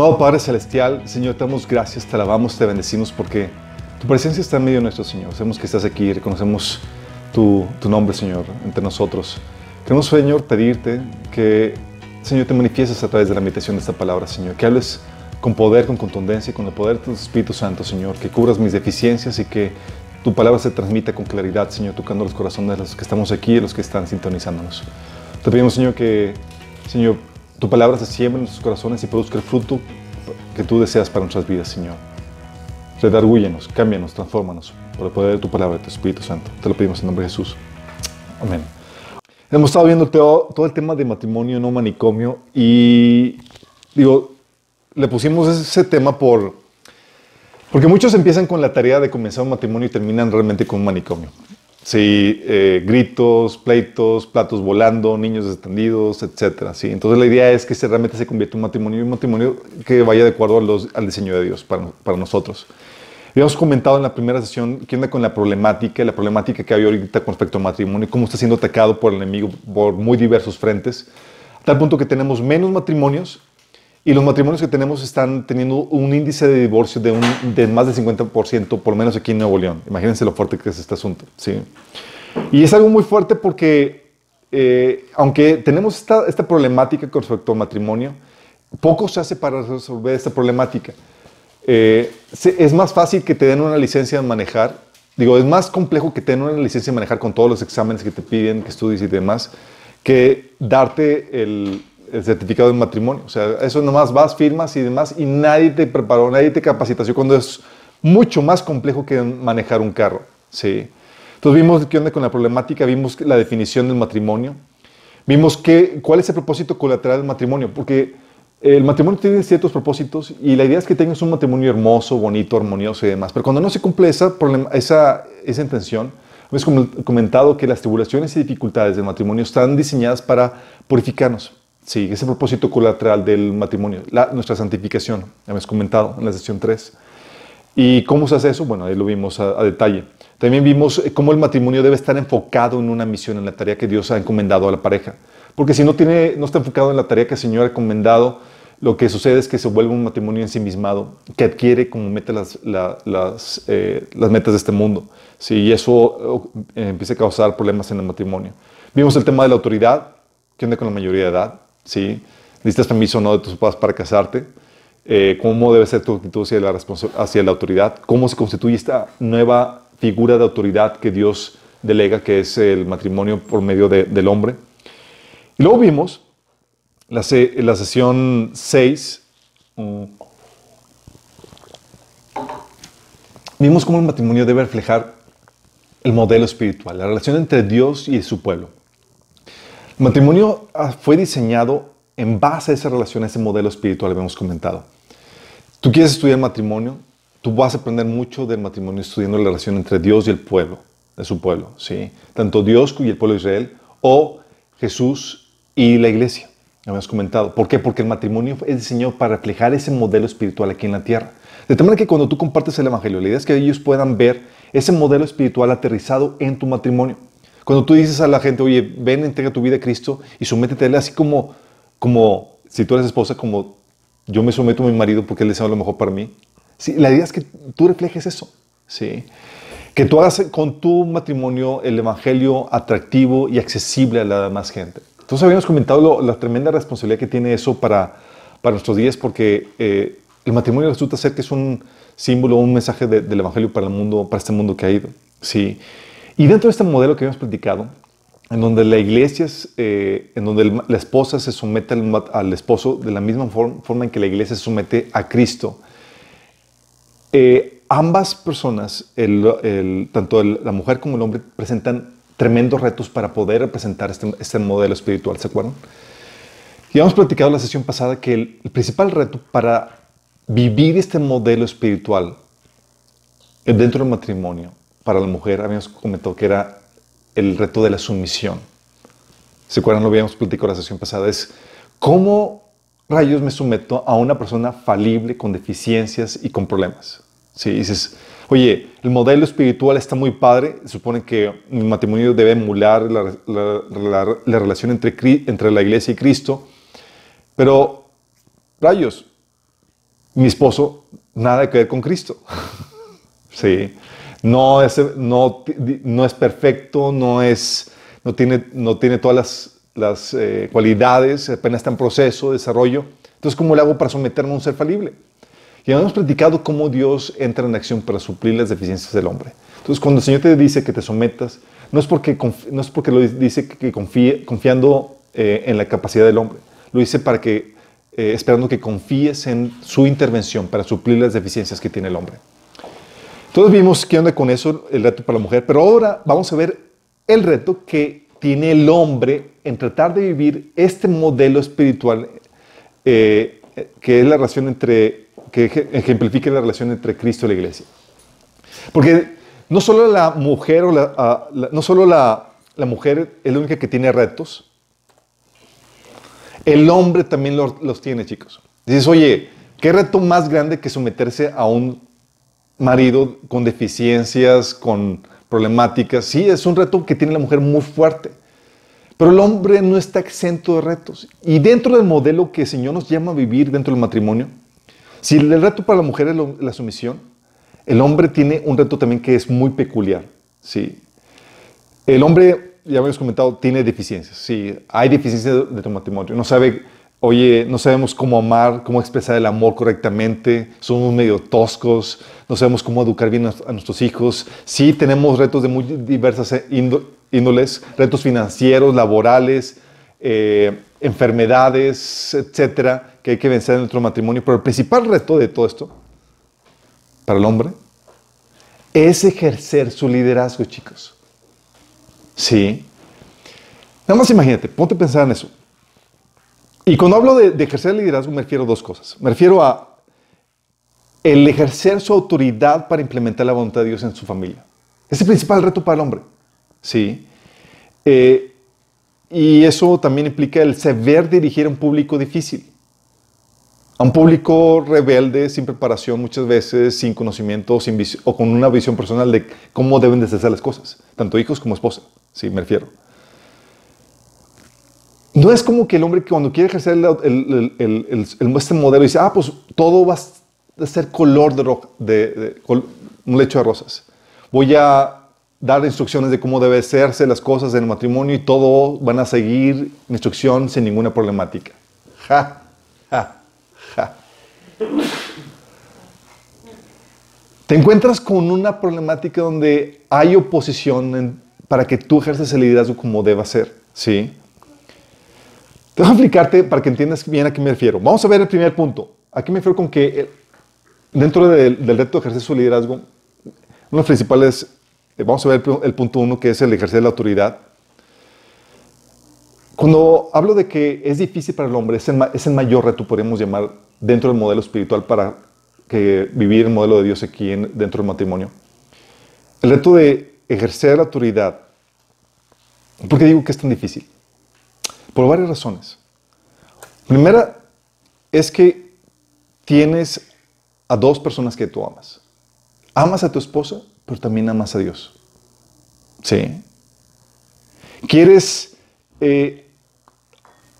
Amado Padre Celestial, Señor, te damos gracias, te alabamos, te bendecimos porque tu presencia está en medio de nuestro Señor. Sabemos que estás aquí, reconocemos tu, tu nombre, Señor, entre nosotros. Queremos, Señor, pedirte que, Señor, te manifiestes a través de la meditación de esta palabra, Señor. Que hables con poder, con contundencia y con el poder de tu Espíritu Santo, Señor. Que cubras mis deficiencias y que tu palabra se transmita con claridad, Señor, tocando los corazones de los que estamos aquí y de los que están sintonizándonos. Te pedimos, Señor, que, Señor, tu palabra se siembre en nuestros corazones y produzca el fruto que tú deseas para nuestras vidas, Señor. Redargúyenos, cámbianos, transfórmanos por el poder de tu palabra, de tu Espíritu Santo. Te lo pedimos en nombre de Jesús. Amén. Hemos estado viendo todo el tema de matrimonio no manicomio y digo, le pusimos ese tema por porque muchos empiezan con la tarea de comenzar un matrimonio y terminan realmente con un manicomio. Sí, eh, gritos, pleitos, platos volando, niños extendidos, etc. ¿sí? Entonces la idea es que se realmente se convierta en un matrimonio un matrimonio que vaya de acuerdo al diseño de Dios para, para nosotros. Habíamos comentado en la primera sesión qué onda con la problemática, la problemática que hay ahorita con respecto al matrimonio, cómo está siendo atacado por el enemigo por muy diversos frentes, a tal punto que tenemos menos matrimonios y los matrimonios que tenemos están teniendo un índice de divorcio de, un, de más del 50%, por lo menos aquí en Nuevo León. Imagínense lo fuerte que es este asunto. ¿sí? Y es algo muy fuerte porque, eh, aunque tenemos esta, esta problemática con respecto al matrimonio, poco se hace para resolver esta problemática. Eh, es más fácil que te den una licencia de manejar. Digo, es más complejo que te den una licencia de manejar con todos los exámenes que te piden, que estudies y demás, que darte el, el certificado de matrimonio. O sea, eso nomás vas, firmas y demás, y nadie te preparó, nadie te capacitació cuando es mucho más complejo que manejar un carro. Sí. Entonces vimos qué onda con la problemática, vimos la definición del matrimonio, vimos qué, cuál es el propósito colateral del matrimonio, porque el matrimonio tiene ciertos propósitos y la idea es que tengas un matrimonio hermoso, bonito, armonioso y demás, pero cuando no se cumple esa, esa, esa intención, hemos comentado que las tribulaciones y dificultades del matrimonio están diseñadas para purificarnos, Sí, ese propósito colateral del matrimonio, nuestra santificación, ya hemos comentado en la sesión 3. ¿Y cómo se hace eso? Bueno, ahí lo vimos a, detalle. También vimos eh, cómo el matrimonio debe estar enfocado en una misión, en la tarea que Dios ha encomendado a la pareja. Porque si no, tiene, no está enfocado en la tarea que el Señor ha encomendado, lo que sucede es que se vuelve un matrimonio ensimismado, que adquiere como meta las, las, eh, las metas de este mundo. Sí, y eso eh, empieza a causar problemas en el matrimonio. Vimos el tema de la autoridad, que onda con la mayoría de edad. ¿Sí? Necesitas permiso o no de tus papás para casarte. Eh, ¿Cómo debe ser tu actitud hacia la, hacia la autoridad? ¿Cómo se constituye esta nueva figura de autoridad que Dios delega, que es el matrimonio por medio del hombre? Y luego vimos la, la sesión 6. Mm, vimos cómo el matrimonio debe reflejar el modelo espiritual, la relación entre Dios y su pueblo. Matrimonio ah, fue diseñado en base a esa relación, a ese modelo espiritual que hemos comentado. Tú quieres estudiar matrimonio, tú vas a aprender mucho del matrimonio estudiando la relación entre Dios y el pueblo, de su pueblo, ¿sí? Tanto Dios y el pueblo de Israel, o Jesús y la iglesia, habíamos comentado. ¿Por qué? Porque el matrimonio es diseñado para reflejar ese modelo espiritual aquí en la tierra. De tal manera que cuando tú compartes el Evangelio, la idea es que ellos puedan ver ese modelo espiritual aterrizado en tu matrimonio. Cuando tú dices a la gente, oye, ven, entrega tu vida a Cristo y sométete a Él, así como, como si tú eres esposa, como yo me someto a mi marido porque Él desea lo mejor para mí. Sí, la idea es que tú reflejes eso. ¿sí? Que tú hagas con tu matrimonio el evangelio atractivo y accesible a la demás gente. Entonces habíamos comentado la tremenda responsabilidad que tiene eso para, para nuestros días porque eh, el matrimonio resulta ser que es un símbolo, un mensaje del evangelio para el mundo, para este mundo ido. Sí. Y dentro de este modelo que hemos platicado, en donde la iglesia, es, eh, en donde la esposa se somete al, esposo de la misma forma, en que la iglesia se somete a Cristo, eh, ambas personas, tanto la mujer como el hombre, presentan tremendos retos para poder representar este, este, modelo espiritual, ¿se acuerdan? Y hemos platicado la sesión pasada que el, el principal reto para vivir este modelo espiritual dentro del matrimonio para la mujer, habíamos comentado que era el reto de la sumisión. ¿Se acuerdan? Lo habíamos platicado la sesión pasada. Es cómo rayos me someto a una persona falible, con deficiencias y con problemas. Si dices, oye, el modelo espiritual está muy padre, supone que mi matrimonio debe emular la, la relación entre, entre la iglesia y Cristo, pero rayos, mi esposo, nada que ver con Cristo. sí. No es, no, no es perfecto, no, es, no, tiene, no tiene todas las, las eh, cualidades, apenas está en proceso de desarrollo. Entonces, ¿cómo le hago para someterme a un ser falible? Y hemos platicado cómo Dios entra en acción para suplir las deficiencias del hombre. Entonces, cuando el Señor te dice que te sometas, no es porque, no es porque lo dice que confíe, confiando eh, en la capacidad del hombre. Lo dice para que, eh, esperando que confíes en su intervención para suplir las deficiencias que tiene el hombre. Todos vimos qué onda con eso, el reto para la mujer, pero ahora vamos a ver el reto que tiene el hombre en tratar de vivir este modelo espiritual eh, que es la relación entre, que ejemplifica la relación entre Cristo y la iglesia. Porque no solo la mujer, o no solo la, mujer es la única que tiene retos, el hombre también los, tiene, chicos. Dices, oye, ¿qué reto más grande que someterse a un marido con deficiencias, con problemáticas? Sí, es un reto que tiene la mujer muy fuerte. Pero el hombre no está exento de retos. Y dentro del modelo que el Señor nos llama a vivir dentro del matrimonio, si el reto para la mujer es la sumisión, el hombre tiene un reto también que es muy peculiar. Sí. El hombre, ya habíamos comentado, tiene deficiencias. Sí, hay deficiencias de, tu matrimonio. No sabe, oye, no sabemos cómo amar, cómo expresar el amor correctamente. Somos medio toscos. No sabemos cómo educar bien a, nuestros hijos. Sí, tenemos retos de muy diversas eh, índoles, retos financieros, laborales, eh, enfermedades, etcétera, que hay que vencer en nuestro matrimonio. Pero el principal reto de todo esto para el hombre es ejercer su liderazgo, chicos. Sí. Nada más imagínate, ponte a pensar en eso. Y cuando hablo de, ejercer liderazgo me refiero a dos cosas. Me refiero a el ejercer su autoridad para implementar la voluntad de Dios en su familia. Es el principal reto para el hombre. Sí. Eh, y eso también implica el saber dirigir a un público difícil a un público rebelde, sin preparación muchas veces, sin conocimiento sin o con una visión personal de cómo deben de ser las cosas, tanto hijos como esposa, sí, me refiero. No es como que el hombre que cuando quiere ejercer el, este modelo dice, ah, pues todo va a ser color de, un lecho de rosas. Voy a dar instrucciones de cómo debe hacerse las cosas en el matrimonio y todo van a seguir instrucción sin ninguna problemática. Ja, ja. Te encuentras con una problemática donde hay oposición para que tú ejerces el liderazgo como deba ser, ¿sí? Te voy a explicarte para que entiendas bien a qué me refiero. Vamos a ver el primer punto. Aquí me refiero con que eh, dentro del, reto de ejercer su liderazgo, uno de los principales, eh, vamos a ver el, punto uno, que es el ejercer la autoridad. Cuando hablo de que es difícil para el hombre, es el, es el mayor reto, podríamos llamar, dentro del modelo espiritual para que vivir el modelo de Dios aquí en, dentro del matrimonio. El reto de ejercer la autoridad. ¿Por qué digo que es tan difícil? Por varias razones. Primera es que tienes a dos personas que tú amas. Amas a tu esposa, pero también amas a Dios. ¿Sí? Quieres eh,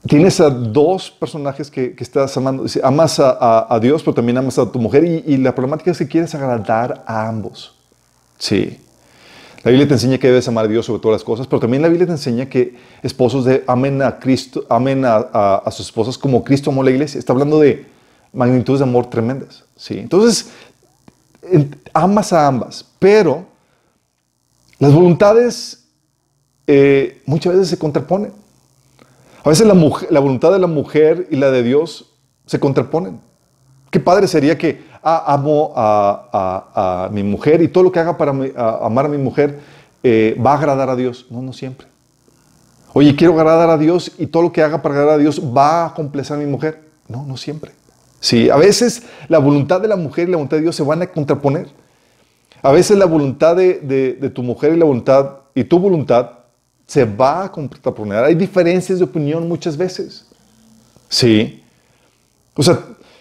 tienes a dos personajes que, estás amando. Amas a, Dios, pero también amas a tu mujer. Y, la problemática es que quieres agradar a ambos. Sí. La Biblia te enseña que debes amar a Dios sobre todas las cosas, pero también la Biblia te enseña que esposos amen a Cristo, amen a, sus esposas como Cristo amó la iglesia. Está hablando de magnitudes de amor tremendas. Sí. Entonces, amas a ambas, pero las voluntades eh, muchas veces se contraponen. A veces la, voluntad de la mujer y la de Dios se contraponen. Qué padre sería que ah, amo a, mi mujer y todo lo que haga para amar a mi mujer eh, va a agradar a Dios. No, no siempre. Oye, quiero agradar a Dios y todo lo que haga para agradar a Dios va a complacer a mi mujer. No, no siempre. Sí, a veces la voluntad de la mujer y la voluntad de Dios se van a contraponer. A veces la voluntad de, de tu mujer y la voluntad y tu voluntad se va a contraponer. Hay diferencias de opinión muchas veces. Sí. O sea,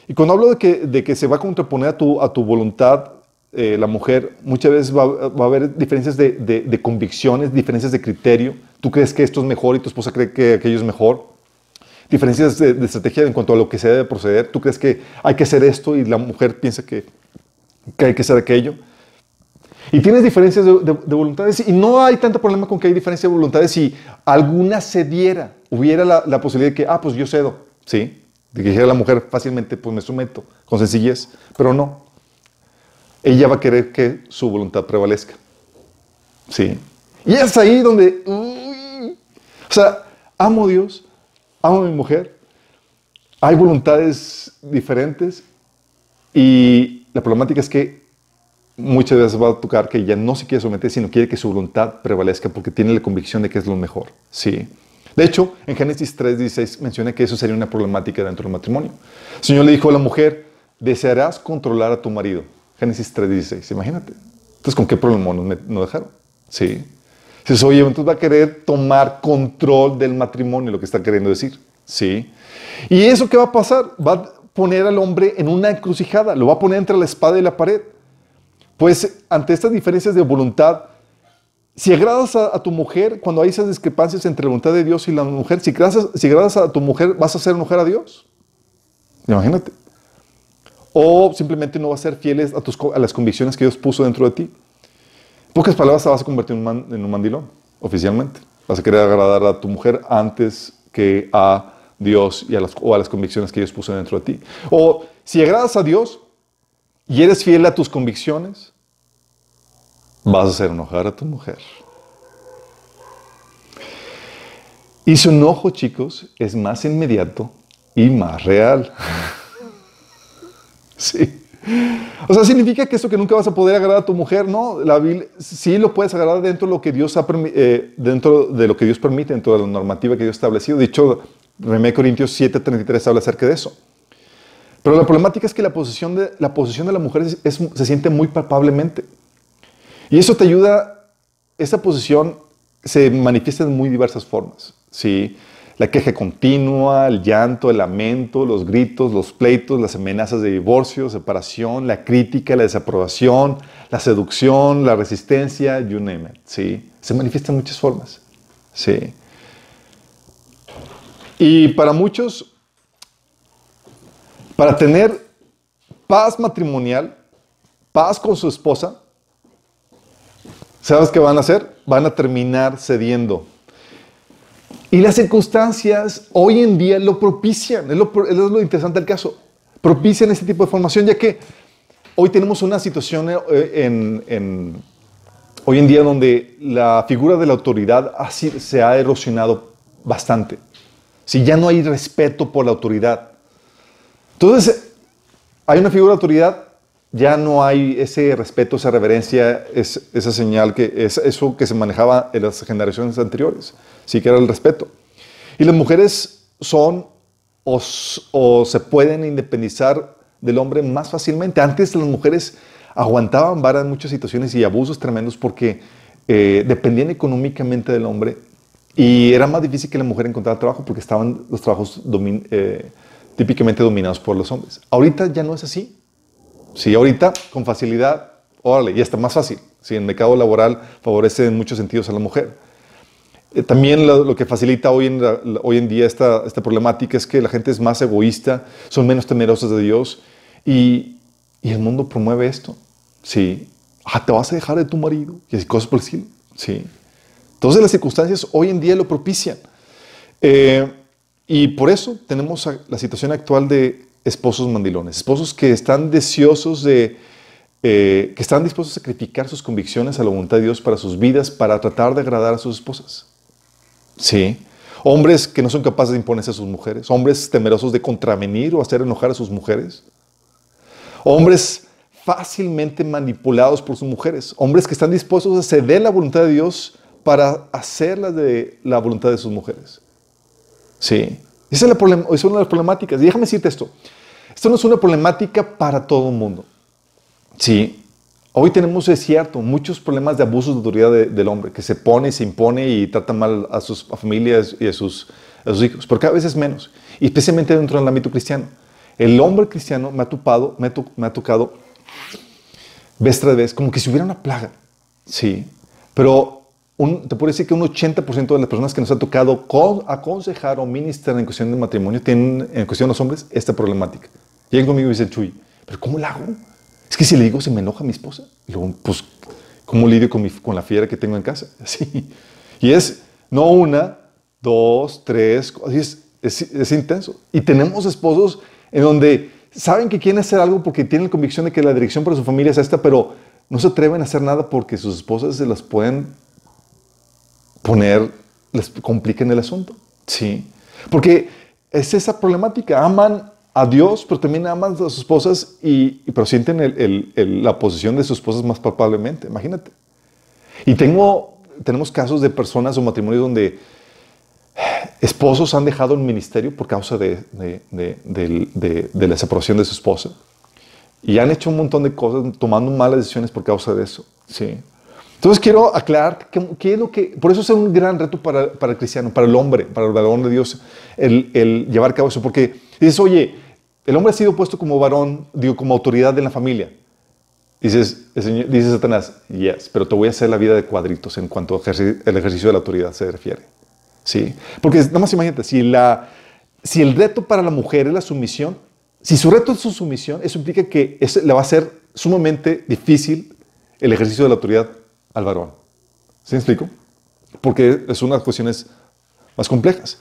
y cuando hablo de que, de que se va a contraponer a tu, a tu voluntad, eh, la mujer, muchas veces va, va a haber diferencias de, de, convicciones, diferencias de criterio. Tú crees que esto es mejor y tu esposa cree que aquello es mejor. diferencias de, de, estrategia en cuanto a lo que se debe proceder. Tú crees que hay que hacer esto y la mujer piensa que, que hay que hacer aquello. Y tienes diferencias de, de, de, voluntades y no hay tanto problema con que hay diferencia de voluntades si alguna cediera, hubiera la, la, posibilidad de que, ah, pues yo cedo, ¿sí? De que dijera la mujer fácilmente, pues me someto, con sencillez, pero no. Ella va a querer que su voluntad prevalezca, ¿sí? Y es ahí donde, o sea, amo a Dios, amo a mi mujer, hay voluntades diferentes y la problemática es que muchas veces va a tocar que ella no se quiere someter, sino quiere que su voluntad prevalezca porque tiene la convicción de que es lo mejor. Sí. De hecho, en Génesis 3.16 menciona que eso sería una problemática dentro del matrimonio. El Señor le dijo a la mujer, desearás controlar a tu marido. Génesis 3.16, imagínate. Entonces, ¿con qué problema nos, dejaron? Sí. Dices, oye, entonces va a querer tomar control del matrimonio, lo que está queriendo decir. Sí. ¿Y eso qué va a pasar? Va a poner al hombre en una encrucijada, lo va a poner entre la espada y la pared. Pues ante estas diferencias de voluntad, si agradas a, tu mujer, cuando hay esas discrepancias entre la voluntad de Dios y la mujer, si agradas, si agradas a tu mujer, vas a hacer enojar a Dios. Imagínate. O simplemente no vas a ser fieles a, tus, a las convicciones que Dios puso dentro de ti. En pocas palabras, te vas a convertir en un, en un mandilón, oficialmente. Vas a querer agradar a tu mujer antes que a Dios y a las, o a las convicciones que Dios puso dentro de ti. O si agradas a Dios, y eres fiel a tus convicciones, vas a hacer enojar a tu mujer. Y su enojo, chicos, es más inmediato y más real. sí. O sea, significa que eso que nunca vas a poder agradar a tu mujer, no. La sí lo puedes agradar dentro de lo que Dios ha eh, dentro de lo que Dios permite, dentro de la normativa que Dios ha establecido. De hecho, 1 Corintios 7:33 habla acerca de eso. Pero la problemática es que la posición de la, posición de la mujer es, es, se siente muy palpablemente. Y eso te ayuda, esa posición se manifiesta en muy diversas formas. ¿sí? La queja continua, el llanto, el lamento, los gritos, los pleitos, las amenazas de divorcio, separación, la crítica, la desaprobación, la seducción, la resistencia, you name it. ¿sí? Se manifiesta en muchas formas. ¿sí? Y para muchos, para tener paz matrimonial, paz con su esposa, ¿sabes qué van a hacer? Van a terminar cediendo. Y las circunstancias hoy en día lo propician, es lo, es lo interesante del caso, propician este tipo de formación, ya que hoy tenemos una situación eh, en, hoy en día donde la figura de la autoridad así, se ha erosionado bastante. Si ya no hay respeto por la autoridad, entonces, hay una figura de autoridad, ya no hay ese respeto, esa reverencia, es, esa señal, que es eso que se manejaba en las generaciones anteriores, sí que era el respeto. Y las mujeres son o, se pueden independizar del hombre más fácilmente. Antes las mujeres aguantaban vara en muchas situaciones y abusos tremendos porque eh, dependían económicamente del hombre y era más difícil que la mujer encontrara trabajo porque estaban los trabajos eh, típicamente dominados por los hombres. Ahorita ya no es así. Sí, ahorita con facilidad, órale, ya está más fácil. Sí, el mercado laboral favorece en muchos sentidos a la mujer. Eh, también lo, que facilita hoy en, hoy en día esta, esta, problemática es que la gente es más egoísta, son menos temerosos de Dios y, y, el mundo promueve esto. Sí, ah, te vas a dejar de tu marido y así cosas por el estilo. Sí. Entonces las circunstancias hoy en día lo propician. Eh, y por eso tenemos la situación actual de esposos mandilones, esposos que están deseosos de, eh, que están dispuestos a sacrificar sus convicciones a la voluntad de Dios para sus vidas, para tratar de agradar a sus esposas. Sí. Hombres que no son capaces de imponerse a sus mujeres, hombres temerosos de contravenir o hacer enojar a sus mujeres, hombres fácilmente manipulados por sus mujeres, hombres que están dispuestos a ceder la voluntad de Dios para hacer la de la voluntad de sus mujeres. Sí. Esa es, la es una de las problemáticas. Y déjame decirte esto. Esto no es una problemática para todo el mundo. Sí. Hoy tenemos, es cierto, muchos problemas de abusos de autoridad de, del hombre, que se pone, se impone y trata mal a sus familias y a sus, a sus hijos, pero cada vez es menos, y especialmente dentro del ámbito cristiano. El hombre cristiano me ha, topado, me to, me ha tocado vez tras vez como que si hubiera una plaga, sí, pero te puedo decir que un 80% de las personas que nos ha tocado aconsejar o ministrar en cuestión de matrimonio tienen, en cuestión de los hombres, esta problemática. Llegan conmigo y dicen, Chuy, ¿pero cómo la hago? Es que si le digo, se me enoja mi esposa. Y luego, pues, ¿cómo lidio con, con la fiera que tengo en casa? Así. Y es, no una, dos, tres, es, es, es intenso. Y tenemos esposos en donde saben que quieren hacer algo porque tienen la convicción de que la dirección para su familia es esta, pero no se atreven a hacer nada porque sus esposas se las pueden poner, les compliquen el asunto. Sí. Porque es esa problemática. Aman a Dios, pero también aman a sus esposas y, pero sienten la posición de sus esposas más palpablemente. Imagínate. Y tengo, tenemos casos de personas o matrimonios donde esposos han dejado el ministerio por causa de, de, la separación de su esposa. Y han hecho un montón de cosas tomando malas decisiones por causa de eso. Sí. Entonces quiero aclarar qué es lo que, por eso es un gran reto para, para, el cristiano, para el hombre, para el varón de Dios, el, el, llevar a cabo eso. Porque dices, oye, el hombre ha sido puesto como varón, digo, como autoridad en la familia. Dices, el Satanás, yes, pero te voy a hacer la vida de cuadritos en cuanto al ejercicio de la autoridad se refiere. ¿Sí? Porque nada más imagínate, si, la, si el reto para la mujer es la sumisión, si su reto es su sumisión, eso implica que le va a ser sumamente difícil el ejercicio de la autoridad al varón. ¿Sí me explico? Porque es una de las cuestiones más complejas.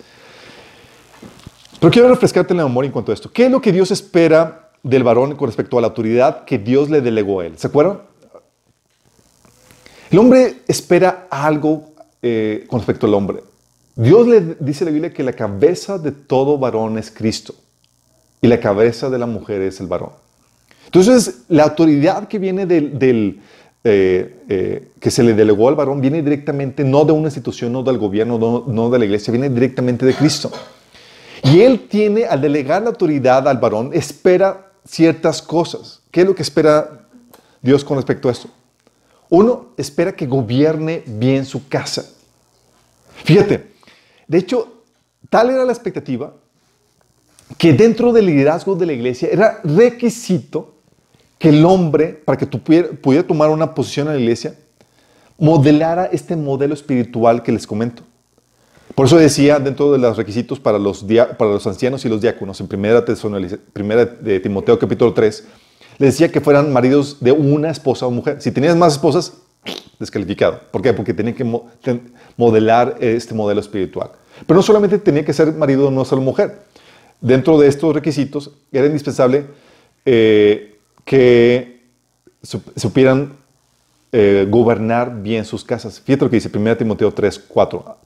Pero quiero refrescarte la memoria en cuanto a esto. ¿Qué es lo que Dios espera del varón con respecto a la autoridad que Dios le delegó a él? ¿Se acuerdan? El hombre espera algo eh, con respecto al hombre. Dios le dice a la Biblia que la cabeza de todo varón es Cristo y la cabeza de la mujer es el varón. Entonces, la autoridad que viene del, eh, eh, que se le delegó al varón viene directamente no de una institución, no del gobierno, no, de la iglesia, viene directamente de Cristo. Y él tiene, al delegar la autoridad al varón, espera ciertas cosas. ¿Qué es lo que espera Dios con respecto a esto? Uno, espera que gobierne bien su casa. Fíjate, de hecho, tal era la expectativa que dentro del liderazgo de la iglesia era requisito que el hombre, para que tú pudiera, tomar una posición en la iglesia, modelara este modelo espiritual que les comento. Por eso decía dentro de los requisitos para los, ancianos y los diáconos, en primera, primera de Timoteo capítulo 3, les decía que fueran maridos de una esposa o mujer. Si tenías más esposas, descalificado. ¿Por qué? Porque tenía que modelar este modelo espiritual. Pero no solamente tenía que ser marido de una sola mujer. Dentro de estos requisitos era indispensable eh, que supieran eh, gobernar bien sus casas. Fíjate lo que dice 1 Timoteo 3, 4,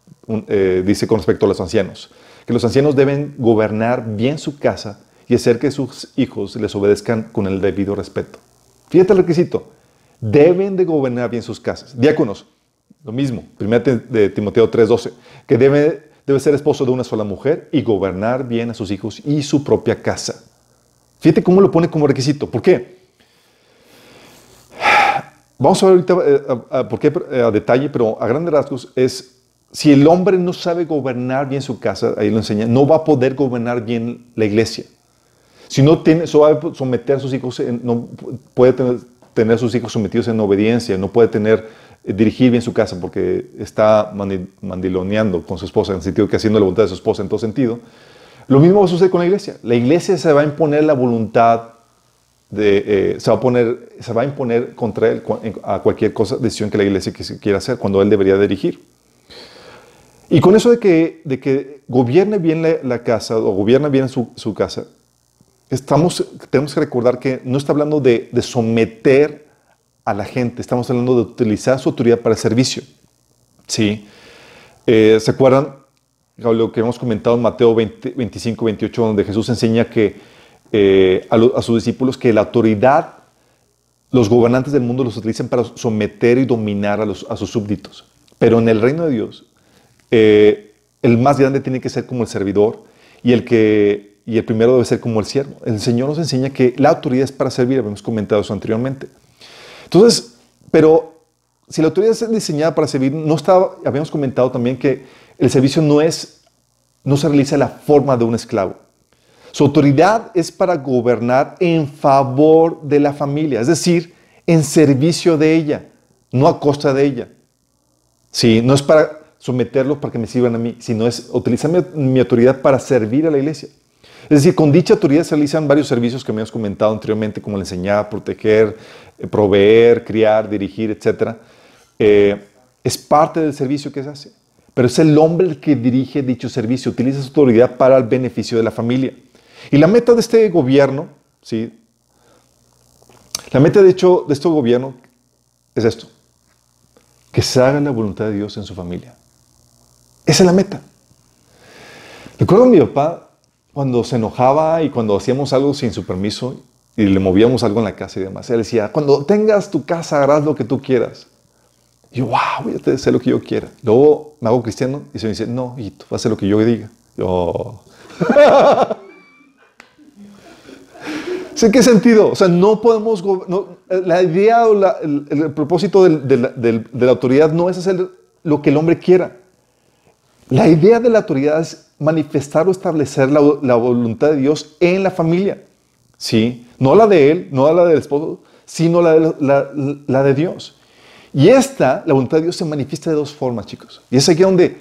eh, dice con respecto a los ancianos, que los ancianos deben gobernar bien su casa y hacer que sus hijos les obedezcan con el debido respeto. Fíjate el requisito, deben de gobernar bien sus casas. Diáconos, lo mismo, 1 de Timoteo 3, 12, que debe, debe ser esposo de una sola mujer y gobernar bien a sus hijos y su propia casa. Fíjate cómo lo pone como requisito. ¿Por qué? Vamos a ver ahorita eh, por qué eh, a detalle, pero a grandes rasgos es, si el hombre no sabe gobernar bien su casa, ahí lo enseña, no va a poder gobernar bien la iglesia. Si no tiene, eso va a someter a sus hijos, no puede tener, a sus hijos sometidos en obediencia, no puede tener, eh, dirigir bien su casa porque está mandiloneando con su esposa, en el sentido que haciendo la voluntad de su esposa en todo sentido. Lo mismo va a suceder con la iglesia. La iglesia se va a imponer la voluntad de, eh, se, va a poner, se va a imponer contra él a cualquier cosa, decisión que la iglesia quiera hacer, cuando él debería dirigir. Y con eso de que, de que gobierne bien la, casa o gobierne bien su, su, casa, estamos, tenemos que recordar que no está hablando de, de someter a la gente, estamos hablando de utilizar su autoridad para el servicio. ¿Sí? Eh, ¿Se acuerdan? lo que hemos comentado en Mateo 25, 28, donde Jesús enseña que eh, a, sus discípulos que la autoridad, los gobernantes del mundo los utilizan para someter y dominar a, sus súbditos. Pero en el reino de Dios, eh, el más grande tiene que ser como el servidor y el, que, y el primero debe ser como el siervo. El Señor nos enseña que la autoridad es para servir, habíamos comentado eso anteriormente. Entonces, pero si la autoridad es diseñada para servir, no estaba, habíamos comentado también que el servicio no es, no se realiza la forma de un esclavo. Su autoridad es para gobernar en favor de la familia, es decir, en servicio de ella, no a costa de ella. Sí, no es para someterlos para que me sirvan a mí, sino es utilizar mi, autoridad para servir a la iglesia. Es decir, con dicha autoridad se realizan varios servicios que me has comentado anteriormente, como el enseñar, proteger, eh, proveer, criar, dirigir, etc. Eh, es parte del servicio que se hace. Pero es el hombre el que dirige dicho servicio, utiliza su autoridad para el beneficio de la familia. Y la meta de este gobierno, ¿sí? La meta de hecho de este gobierno es esto, que se haga la voluntad de Dios en su familia. Esa es la meta. Recuerdo a mi papá cuando se enojaba y cuando hacíamos algo sin su permiso y le movíamos algo en la casa y demás. Él decía, cuando tengas tu casa harás lo que tú quieras. Y yo, wow, voy a hacer lo que yo quiera. Luego me hago cristiano y se me dice, no, hijito, vas a hacer lo que yo diga. Yo... ¿En qué sentido? O sea, no podemos... la idea o el, propósito de la autoridad no es hacer lo que el hombre quiera. La idea de la autoridad es manifestar o establecer la, voluntad de Dios en la familia. ¿Sí? No la de él, no la del esposo, sino la de, la de Dios. Y esta, la voluntad de Dios, se manifiesta de dos formas, chicos. Y es aquí donde,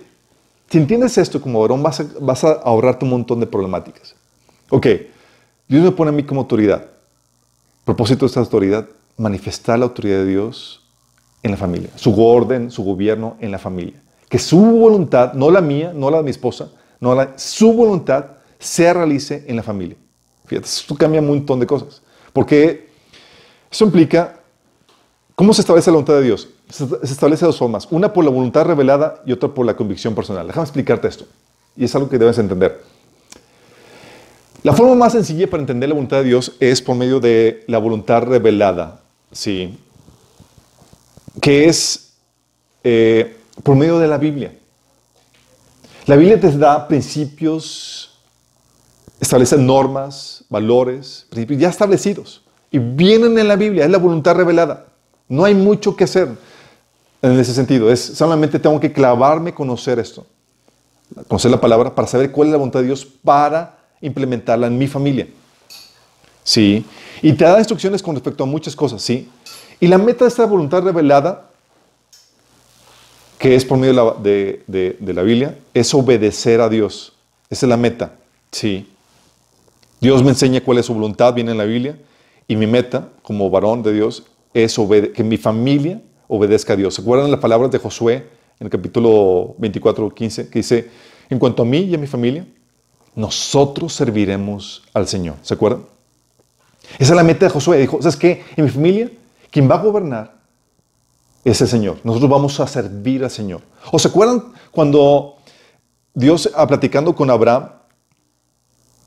si entiendes esto como varón, vas a, vas a ahorrarte un montón de problemáticas. Ok, Dios me pone a mí como autoridad. propósito de esta autoridad, manifestar la autoridad de Dios en la familia, su orden, su gobierno en la familia. Que su voluntad, no la mía, no la de mi esposa, no la, su voluntad se realice en la familia. Fíjate, esto cambia un montón de cosas. Porque eso implica ¿Cómo se establece la voluntad de Dios? Se establece de dos formas. Una por la voluntad revelada y otra por la convicción personal. Déjame explicarte esto. Y es algo que debes entender. La forma más sencilla para entender la voluntad de Dios es por medio de la voluntad revelada. ¿sí? Que es eh, por medio de la Biblia. La Biblia te da principios, establece normas, valores, principios ya establecidos. Y vienen en la Biblia, es la voluntad revelada. No hay mucho que hacer en ese sentido. Es solamente tengo que clavarme, conocer esto, conocer la palabra para saber cuál es la voluntad de Dios para implementarla en mi familia. Sí. Y te da instrucciones con respecto a muchas cosas, sí. Y la meta de esta voluntad revelada, que es por medio de la, de la Biblia, es obedecer a Dios. Esa es la meta, sí. Dios me enseña cuál es su voluntad, viene en la Biblia, y mi meta como varón de Dios es que mi familia obedezca a Dios. ¿Se acuerdan las palabras de Josué en el capítulo 24, 15, que dice, en cuanto a mí y a mi familia, nosotros serviremos al Señor. ¿Se acuerdan? Esa es la meta de Josué. Dijo, ¿sabes qué? En mi familia, quien va a gobernar es el Señor. Nosotros vamos a servir al Señor. ¿O se acuerdan cuando Dios, ah, platicando con Abraham,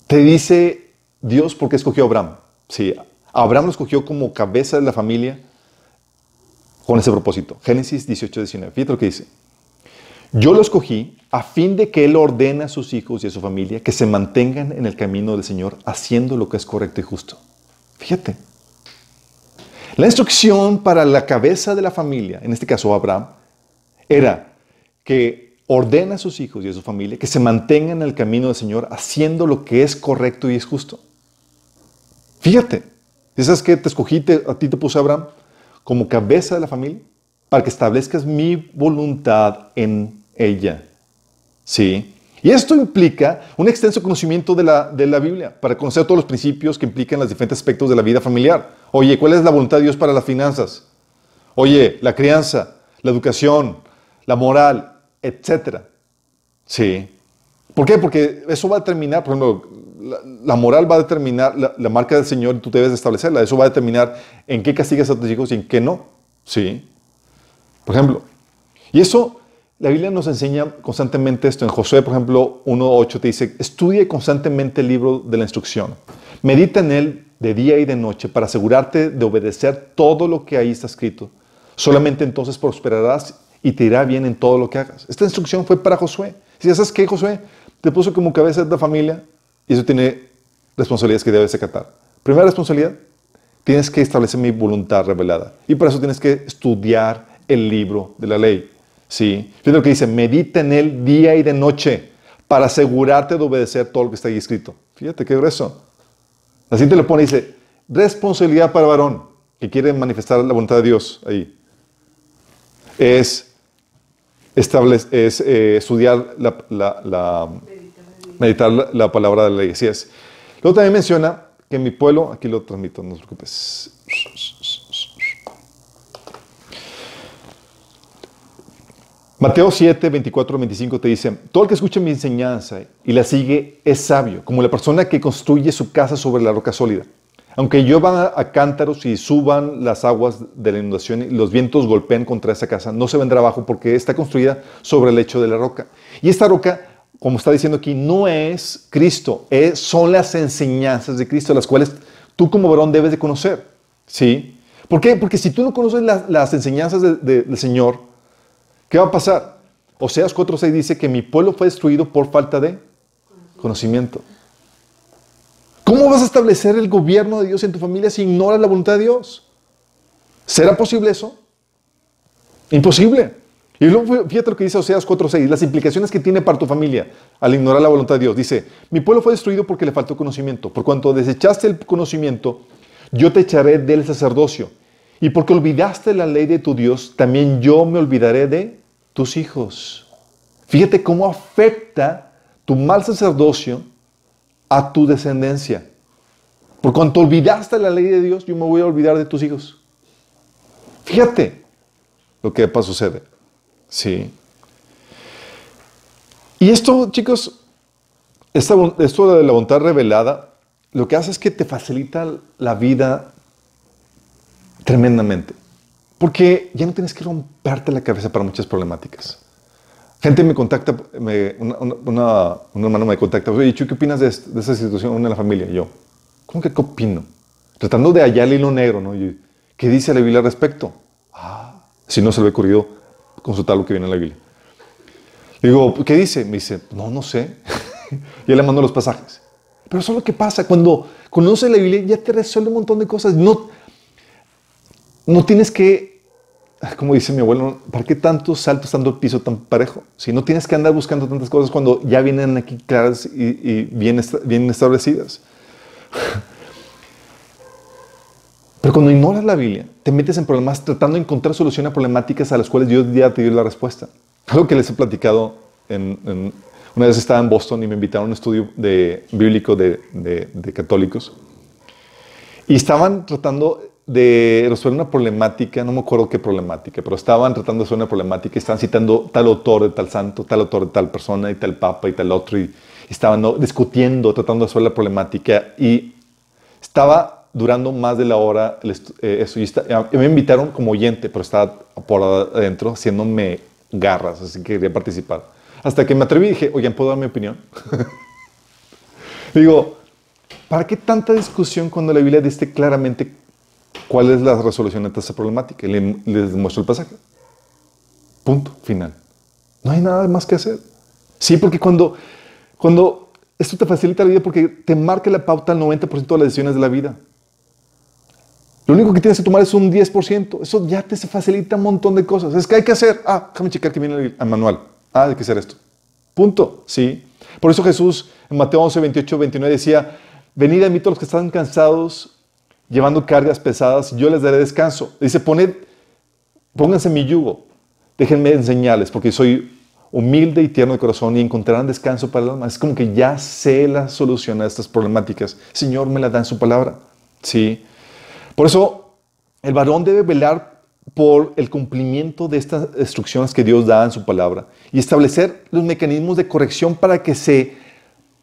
te dice Dios por qué escogió a Abraham? Sí, Abraham lo escogió como cabeza de la familia con ese propósito. Génesis 18, 19. Fíjate lo que dice. Yo lo escogí a fin de que Él ordene a sus hijos y a su familia que se mantengan en el camino del Señor haciendo lo que es correcto y justo. Fíjate. La instrucción para la cabeza de la familia, en este caso Abraham, era que ordene a sus hijos y a su familia que se mantengan en el camino del Señor haciendo lo que es correcto y es justo. Fíjate. ¿Sabes que te escogí, a ti te puse Abraham como cabeza de la familia? Para que establezcas mi voluntad en ella. ¿Sí? Y esto implica un extenso conocimiento de la, de la Biblia, para conocer todos los principios que implican los diferentes aspectos de la vida familiar. Oye, ¿cuál es la voluntad de Dios para las finanzas? Oye, la crianza, la educación, la moral, etcétera. Sí. ¿Por qué? Porque eso va a determinar, por ejemplo, la, moral va a determinar la, marca del Señor y tú debes establecerla. Eso va a determinar en qué castigas a tus hijos y en qué no. Sí. Por ejemplo. Y eso, la Biblia nos enseña constantemente esto. En Josué, por ejemplo, 1.8 te dice, estudia constantemente el libro de la instrucción. Medita en él de día y de noche para asegurarte de obedecer todo lo que ahí está escrito. Solamente entonces prosperarás y te irá bien en todo lo que hagas. Esta instrucción fue para Josué. Si sabes qué, Josué, te puso como cabeza de familia, y eso tiene responsabilidades que debes acatar. Primera responsabilidad, tienes que establecer mi voluntad revelada. Y por eso tienes que estudiar el libro de la ley. ¿Sí? Fíjate lo que dice, medita en él día y de noche para asegurarte de obedecer todo lo que está ahí escrito. Fíjate qué grueso. Así te lo pone dice, responsabilidad para varón que quiere manifestar la voluntad de Dios ahí. Es establece, es eh, estudiar la, la, la meditar la, la, palabra de la ley. Así es. Luego también menciona que mi pueblo, aquí lo transmito, no te preocupes. Mateo 7, 24, 25 te dice, todo el que escucha mi enseñanza y la sigue es sabio, como la persona que construye su casa sobre la roca sólida. Aunque lluevan a cántaros y suban las aguas de la inundación y los vientos golpeen contra esa casa, no se vendrá abajo porque está construida sobre el lecho de la roca. Y esta roca, como está diciendo aquí, no es Cristo, es, son las enseñanzas de Cristo, las cuales tú como varón debes de conocer. ¿Sí? ¿Por qué? Porque si tú no conoces las, las enseñanzas de, del Señor, ¿qué va a pasar? Oseas 4.6 dice que mi pueblo fue destruido por falta de conocimiento. ¿Cómo vas a establecer el gobierno de Dios en tu familia si ignoras la voluntad de Dios? ¿Será posible eso? Imposible. Y luego fíjate lo que dice Oseas 4.6, las implicaciones que tiene para tu familia al ignorar la voluntad de Dios. Dice, mi pueblo fue destruido porque le faltó conocimiento. Por cuanto desechaste el conocimiento, yo te echaré del sacerdocio. Y porque olvidaste la ley de tu Dios, también yo me olvidaré de tus hijos. Fíjate cómo afecta tu mal sacerdocio a tu descendencia. Por cuanto olvidaste la ley de Dios, yo me voy a olvidar de tus hijos. Fíjate lo que sucede. Sí. Y esto, chicos, esto de la voluntad revelada, lo que hace es que te facilita la vida tremendamente. Porque ya no tienes que romperte la cabeza para muchas problemáticas. Gente me contacta, me, una, una, un hermano me contacta, oye, ¿qué opinas de, de esa situación en la familia? Yo, ¿cómo que qué opino? Tratando de hallar el hilo negro, ¿no? Y, ¿Qué dice la Biblia al respecto? Ah, si no se le ha ocurrido consultar lo que viene en la Biblia. Le digo, ¿qué dice? Me dice, no, no sé. y le mando los pasajes. Pero eso es lo que pasa. Cuando conoces la Biblia, ya te resuelve un montón de cosas. No, no tienes que como dice mi abuelo, ¿para qué tantos saltos dando el piso tan parejo? Si no tienes que andar buscando tantas cosas cuando ya vienen aquí claras y, bien, bien establecidas. Pero cuando ignoras la Biblia, te metes en problemas tratando de encontrar solución a problemáticas a las cuales Dios ya te dio la respuesta. Algo que les he platicado, en, una vez estaba en Boston y me invitaron a un estudio de, bíblico de, de católicos. Y estaban tratando de resolver una problemática, no me acuerdo qué problemática, pero estaban tratando de resolver una problemática, estaban citando tal autor de tal santo, tal autor de tal persona y tal papa y tal otro, y estaban ¿no? discutiendo, tratando de resolver la problemática, y estaba durando más de la hora eh, eso. Y, está, y, me invitaron como oyente, pero estaba por adentro haciéndome garras, así que quería participar. Hasta que me atreví y dije, oigan, ¿puedo dar mi opinión? Digo, ¿para qué tanta discusión cuando la Biblia dice claramente ¿Cuál es la resolución de esta problemática? Le, les muestro el pasaje. Punto, final. No hay nada más que hacer. Sí, porque cuando, cuando esto te facilita la vida porque te marca la pauta al 90% de las decisiones de la vida. Lo único que tienes que tomar es un 10%. Eso ya te facilita un montón de cosas. Es que hay que hacer. Ah, déjame checar que viene el manual. Ah, hay que hacer esto. Punto. Sí. Por eso Jesús en Mateo 11, 28, 29 decía, venid a mí todos los que están cansados llevando cargas pesadas, yo les daré descanso. Dice, poned, pónganse mi yugo, déjenme enseñarles, porque soy humilde y tierno de corazón y encontrarán descanso para el alma. Es como que ya sé la solución a estas problemáticas. Señor me la da en su palabra. Sí. Por eso, el varón debe velar por el cumplimiento de estas instrucciones que Dios da en su palabra y establecer los mecanismos de corrección para que se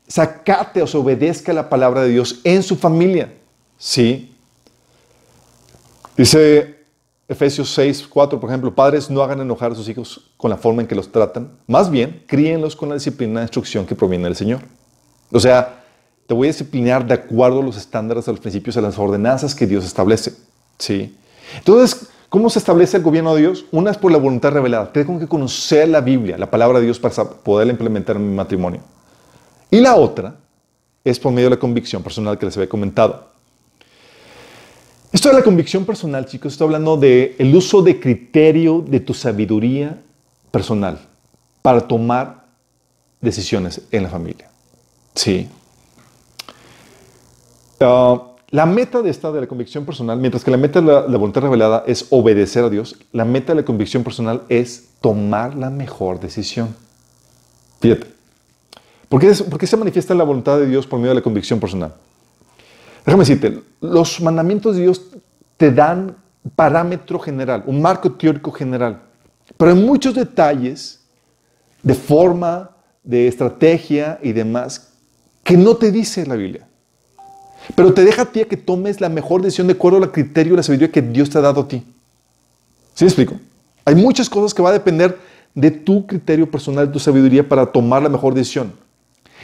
sacate o se obedezca la palabra de Dios en su familia. Sí. Dice Efesios 6, 4, por ejemplo, padres no hagan enojar a sus hijos con la forma en que los tratan, más bien críenlos con la disciplina de instrucción que proviene del Señor. O sea, te voy a disciplinar de acuerdo a los estándares, a los principios, a las ordenanzas que Dios establece. ¿Sí? Entonces, ¿cómo se establece el gobierno de Dios? Una es por la voluntad revelada. Tengo que conocer la Biblia, la palabra de Dios, para poderla implementar en mi matrimonio. Y la otra es por medio de la convicción personal que les había comentado. Esto de la convicción personal, chicos, estoy hablando del el uso de criterio de tu sabiduría personal para tomar decisiones en la familia. Sí. Uh, la meta de esta, de la convicción personal, mientras que la meta de la, voluntad revelada es obedecer a Dios, la meta de la convicción personal es tomar la mejor decisión. Fíjate. ¿Por qué, por qué se manifiesta la voluntad de Dios por medio de la convicción personal? Déjame decirte, los mandamientos de Dios te dan parámetro general, un marco teórico general, pero hay muchos detalles de forma, de estrategia y demás que no te dice la Biblia. Pero te deja a ti a que tomes la mejor decisión de acuerdo al criterio y la sabiduría que Dios te ha dado a ti. ¿Sí me explico? Hay muchas cosas que va a depender de tu criterio personal, de tu sabiduría para tomar la mejor decisión.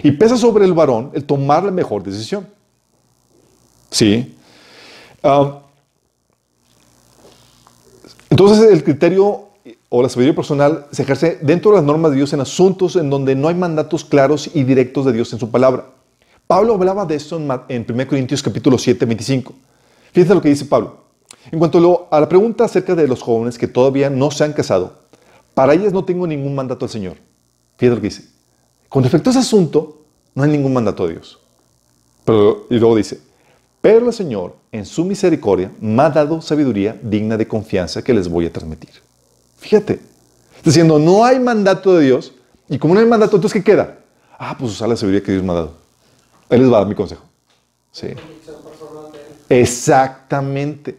Y pesa sobre el varón el tomar la mejor decisión. ¿Sí? Ah, entonces el criterio o la sabiduría personal se ejerce dentro de las normas de Dios en asuntos en donde no hay mandatos claros y directos de Dios en su palabra. Pablo hablaba de esto en 1 Corintios capítulo 7, 25. Fíjense lo que dice Pablo. En cuanto a la pregunta acerca de los jóvenes que todavía no se han casado, para ellas no tengo ningún mandato del Señor. Fíjense lo que dice. Con respecto a ese asunto, no hay ningún mandato de Dios. Pero, y luego dice, pero el Señor, en su misericordia, me ha dado sabiduría digna de confianza que les voy a transmitir. Fíjate, diciendo, no hay mandato de Dios, y como no hay mandato, entonces ¿qué queda? Ah, pues usar la sabiduría que Dios me ha dado. Él les va a dar mi consejo. Sí. Exactamente.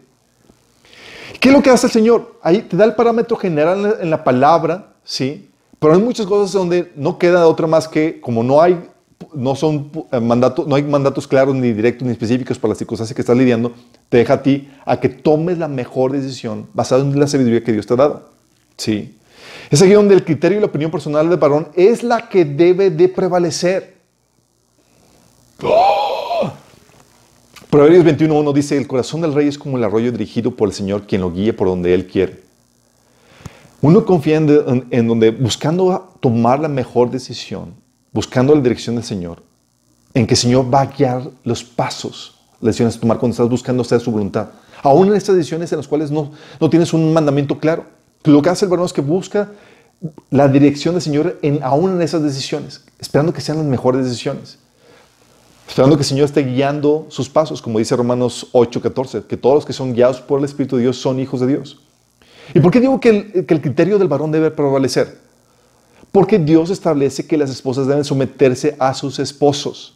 ¿Qué es lo que hace el Señor? Ahí te da el parámetro general en la palabra, ¿sí? Pero hay muchas cosas donde no queda otra más que, como no hay, no son eh, mandatos, no hay mandatos claros ni directos ni específicos para las circunstancias que estás lidiando, te deja a ti a que tomes la mejor decisión basada en la sabiduría que Dios te ha dado. ¿Sí? Es aquí donde el criterio y la opinión personal del varón es la que debe de prevalecer. ¡Oh! Proverbios 21.1 dice, el corazón del rey es como el arroyo dirigido por el Señor, quien lo guía por donde Él quiere. Uno confía en, donde, buscando tomar la mejor decisión, buscando la dirección del Señor, en que el Señor va a guiar los pasos, las decisiones a tomar cuando estás buscando hacer su voluntad. Aún en estas decisiones en las cuales no, no tienes un mandamiento claro. Lo que hace el varón es que busca la dirección del Señor en, aún en esas decisiones, esperando que sean las mejores decisiones. Esperando que el Señor esté guiando sus pasos, como dice Romanos 8:14, que todos los que son guiados por el Espíritu de Dios son hijos de Dios. ¿Y por qué digo que que el criterio del varón debe prevalecer? Porque Dios establece que las esposas deben someterse a sus esposos.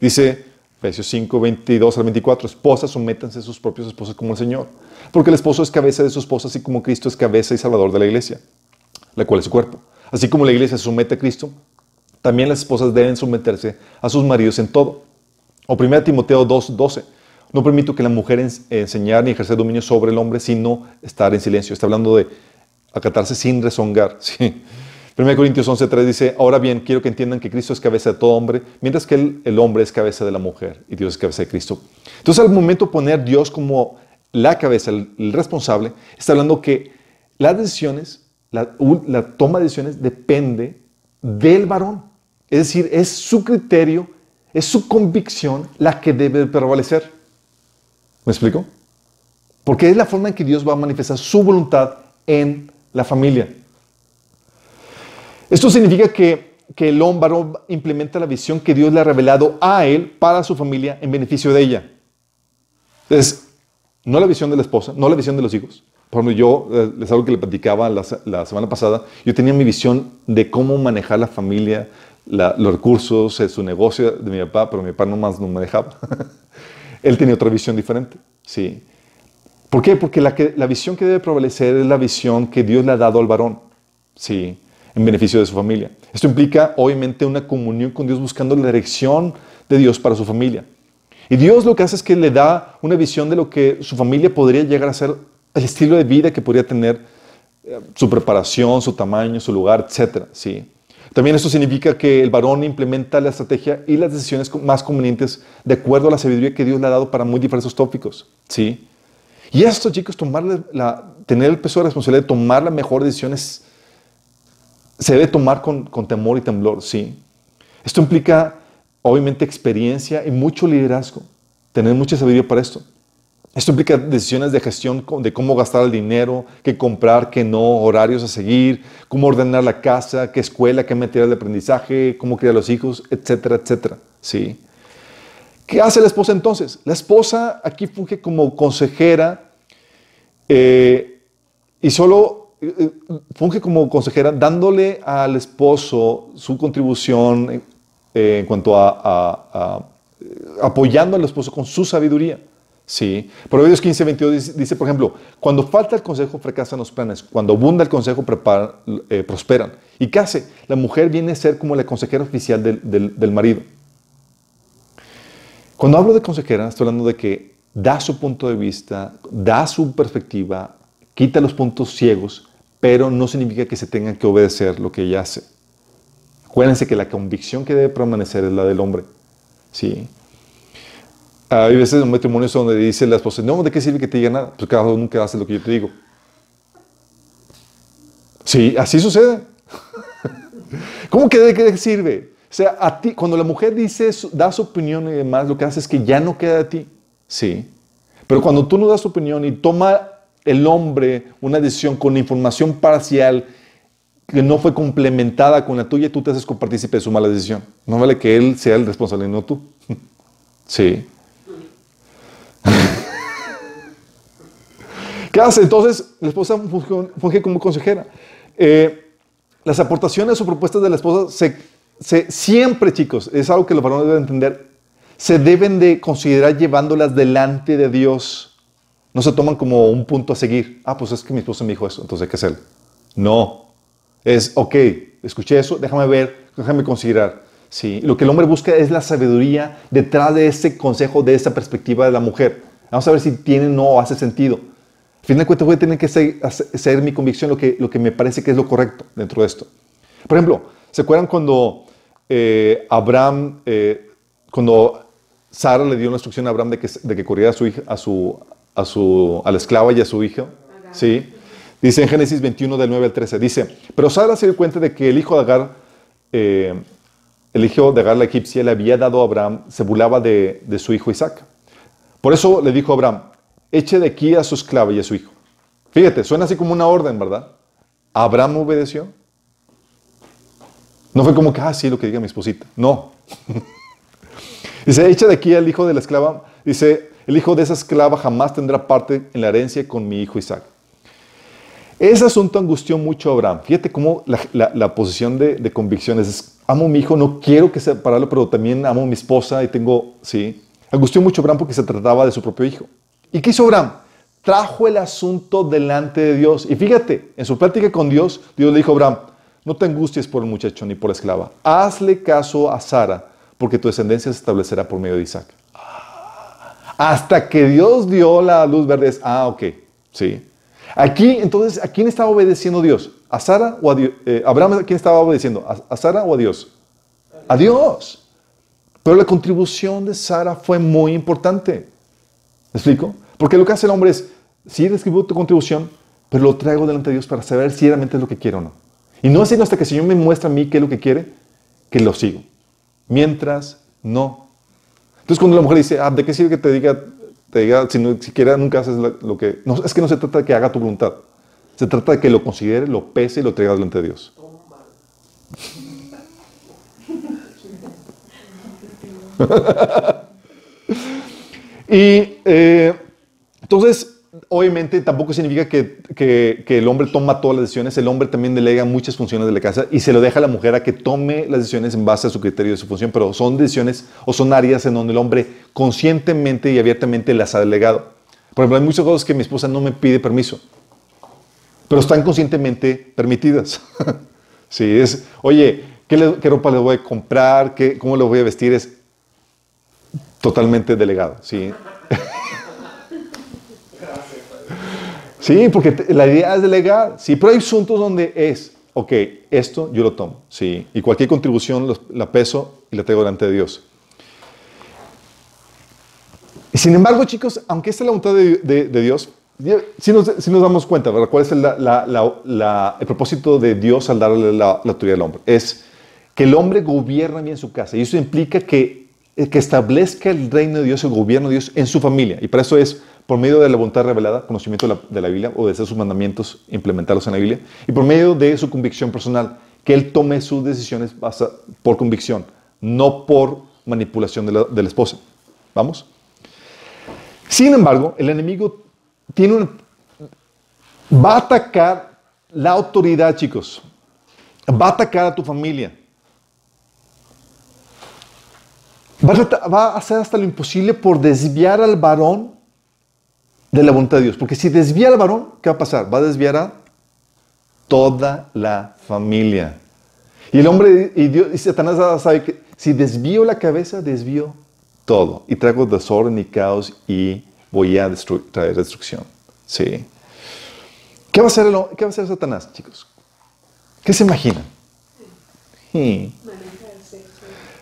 Dice Efesios 5, 22 al 24, esposas, sométanse a sus propios esposos como el Señor. Porque el esposo es cabeza de su esposa, así como Cristo es cabeza y salvador de la iglesia, la cual es su cuerpo. Así como la iglesia somete a Cristo, también las esposas deben someterse a sus maridos en todo. O 1 Timoteo 2, 12. No permito que la mujer enseñar ni ejercer dominio sobre el hombre, sino estar en silencio. Está hablando de acatarse sin rezongar. ¿sí? 1 Corintios 11.3 dice, ahora bien, quiero que entiendan que Cristo es cabeza de todo hombre, mientras que el, el, hombre es cabeza de la mujer y Dios es cabeza de Cristo. Entonces al momento de poner Dios como la cabeza, el, el responsable, está hablando que las decisiones, la, la, toma de decisiones depende del varón. Es decir, es su criterio, es su convicción la que debe prevalecer. ¿Me explico? Porque es la forma en que Dios va a manifestar su voluntad en la familia. Esto significa que, que el hombre implementa la visión que Dios le ha revelado a él para su familia en beneficio de ella. Entonces, no la visión de la esposa, no la visión de los hijos. Por ejemplo, yo, eh, es algo que le platicaba la, semana pasada, yo tenía mi visión de cómo manejar la familia, la, los recursos, su negocio de mi papá, pero mi papá nomás no me dejaba. Él tenía otra visión diferente, ¿sí? ¿Por qué? Porque la, la visión que debe prevalecer es la visión que Dios le ha dado al varón, ¿sí? En beneficio de su familia. Esto implica, obviamente, una comunión con Dios buscando la dirección de Dios para su familia. Y Dios lo que hace es que le da una visión de lo que su familia podría llegar a ser, el estilo de vida que podría tener, eh, su preparación, su tamaño, su lugar, etc. ¿sí? También esto significa que el varón implementa la estrategia y las decisiones más convenientes de acuerdo a la sabiduría que Dios le ha dado para muy diversos tópicos. ¿sí? Y esto, chicos, tomar la, tener el peso de responsabilidad de tomar la mejor decisión es, se debe tomar con, con temor y temblor. ¿sí? Esto implica obviamente experiencia y mucho liderazgo, tener mucha sabiduría para esto. Esto implica decisiones de gestión de cómo gastar el dinero, qué comprar, qué no, horarios a seguir, cómo ordenar la casa, qué escuela, qué material de aprendizaje, cómo criar a los hijos, etcétera, etcétera. ¿sí? ¿Qué hace la esposa entonces? La esposa aquí funge como consejera eh, y solo funge como consejera dándole al esposo su contribución en cuanto a, apoyando al esposo con su sabiduría. Sí. Proverbios 15, 22 dice, por ejemplo, cuando falta el consejo fracasan los planes, cuando abunda el consejo prosperan. ¿Y qué hace? La mujer viene a ser como la consejera oficial del marido. Cuando hablo de consejera, estoy hablando de que da su punto de vista, da su perspectiva, quita los puntos ciegos, pero no significa que se tenga que obedecer lo que ella hace. Acuérdense que la convicción que debe permanecer es la del hombre. ¿sí? Hay veces en matrimonios donde dice la esposa, no, ¿de qué sirve que te diga nada? Pues cada uno que hace lo que yo te digo. Sí, así sucede. ¿Cómo que de qué sirve? O sea, a ti, cuando la mujer dice, da su opinión y demás, lo que hace es que ya no queda de ti. Sí. Pero cuando tú no das tu opinión y toma el hombre una decisión con información parcial que no fue complementada con la tuya, tú te haces copartícipe de su mala decisión. No vale que él sea el responsable, no tú. Sí. ¿Qué hace? Entonces, la esposa funge, como consejera. Eh, las aportaciones o propuestas de la esposa se siempre, chicos, es algo que los varones deben entender, se deben de considerar llevándolas delante de Dios. No se toman como un punto a seguir. Ah, pues es que mi esposa me dijo eso, entonces hay que hacerlo. No. Es, ok, escuché eso, déjame ver, déjame considerar. Sí, lo que el hombre busca es la sabiduría detrás de ese consejo, de esa perspectiva de la mujer. Vamos a ver si tiene o no hace sentido. Al final de cuentas, voy a tener que ser, mi convicción lo que, lo que me parece que es lo correcto dentro de esto. Por ejemplo, ¿se acuerdan cuando eh, Abraham, eh, cuando Sara le dio una instrucción a Abraham de que, corriera a su, hija, a, su, a, su, a la esclava y a su hija, ¿sí? Dice en Génesis 21 del 9 al 13, dice, pero Sara se dio cuenta de que el hijo de Agar, eh, el hijo de Agar la egipcia le había dado a Abraham, se burlaba de, de su hijo Isaac. Por eso le dijo a Abraham, eche de aquí a su esclava y a su hijo. Fíjate, suena así como una orden, ¿verdad? Abraham obedeció. No fue como que, ah, sí, lo que diga mi esposita. No. dice, echa de aquí al hijo de la esclava. Dice, el hijo de esa esclava jamás tendrá parte en la herencia con mi hijo Isaac. Ese asunto angustió mucho a Abraham. Fíjate cómo la, posición de, de, convicción es, amo a mi hijo, no quiero que separarlo, pero también amo a mi esposa y tengo, sí. Angustió mucho a Abraham porque se trataba de su propio hijo. ¿Y qué hizo Abraham? Trajo el asunto delante de Dios. Y fíjate, en su plática con Dios, Dios le dijo a Abraham, no te angusties por el muchacho ni por la esclava. Hazle caso a Sara, porque tu descendencia se establecerá por medio de Isaac. Hasta que Dios dio la luz verde. Ah, ok. Sí. Aquí, entonces, ¿a quién estaba obedeciendo Dios? ¿A Sara o a Dios? Eh, Abraham, ¿a quién estaba obedeciendo? ¿A, Sara o a Dios? A Dios. Pero la contribución de Sara fue muy importante. ¿Me explico? Porque lo que hace el hombre es, sí, describo tu contribución, pero lo traigo delante de Dios para saber si realmente es lo que quiero o no. Y no es sino hasta que el Señor me muestra a mí qué es lo que quiere, que lo sigo. Mientras, no. Entonces cuando la mujer dice, ah, ¿de qué sirve que te diga, te diga si no, siquiera nunca haces lo que... No, es que no se trata de que haga tu voluntad. Se trata de que lo considere, lo pese y lo traiga delante de Dios. y eh, entonces, obviamente tampoco significa que, el hombre toma todas las decisiones, el hombre también delega muchas funciones de la casa y se lo deja a la mujer a que tome las decisiones en base a su criterio de su función, pero son decisiones o son áreas en donde el hombre conscientemente y abiertamente las ha delegado. Por ejemplo, hay muchas cosas que mi esposa no me pide permiso, pero están conscientemente permitidas. sí, es, oye, ¿qué, ¿qué, ropa le voy a comprar? ¿Qué, ¿Cómo le voy a vestir? Es totalmente delegado. ¿sí? Sí, porque la idea es delegar. Sí, pero hay asuntos donde es, ok, esto yo lo tomo. Sí, y cualquier contribución la peso y la traigo delante de Dios. Y sin embargo, chicos, aunque esta es la voluntad de, Dios, si nos, damos cuenta, ¿verdad? ¿Cuál es el, el propósito de Dios al darle la, autoridad al hombre? Es que el hombre gobierna bien su casa. Y eso implica que, que establezca el reino de Dios, el gobierno de Dios en su familia. Y para eso es por medio de la voluntad revelada, conocimiento de la, Biblia o de sus mandamientos, implementarlos en la Biblia, y por medio de su convicción personal, que él tome sus decisiones por convicción, no por manipulación de la, esposa. ¿Vamos? Sin embargo, el enemigo tiene un, va a atacar la autoridad, chicos. Va a atacar a tu familia. Va va a hacer hasta lo imposible por desviar al varón de la voluntad de Dios. Porque si desvía al varón, ¿qué va a pasar? Va a desviar a toda la familia. Y el hombre y, Dios, y Satanás sabe que si desvío la cabeza, desvío todo. Y traigo desorden y caos y voy a traer destrucción. Sí. ¿Qué va, a hacer ¿Qué va a hacer Satanás, chicos? ¿Qué se imaginan?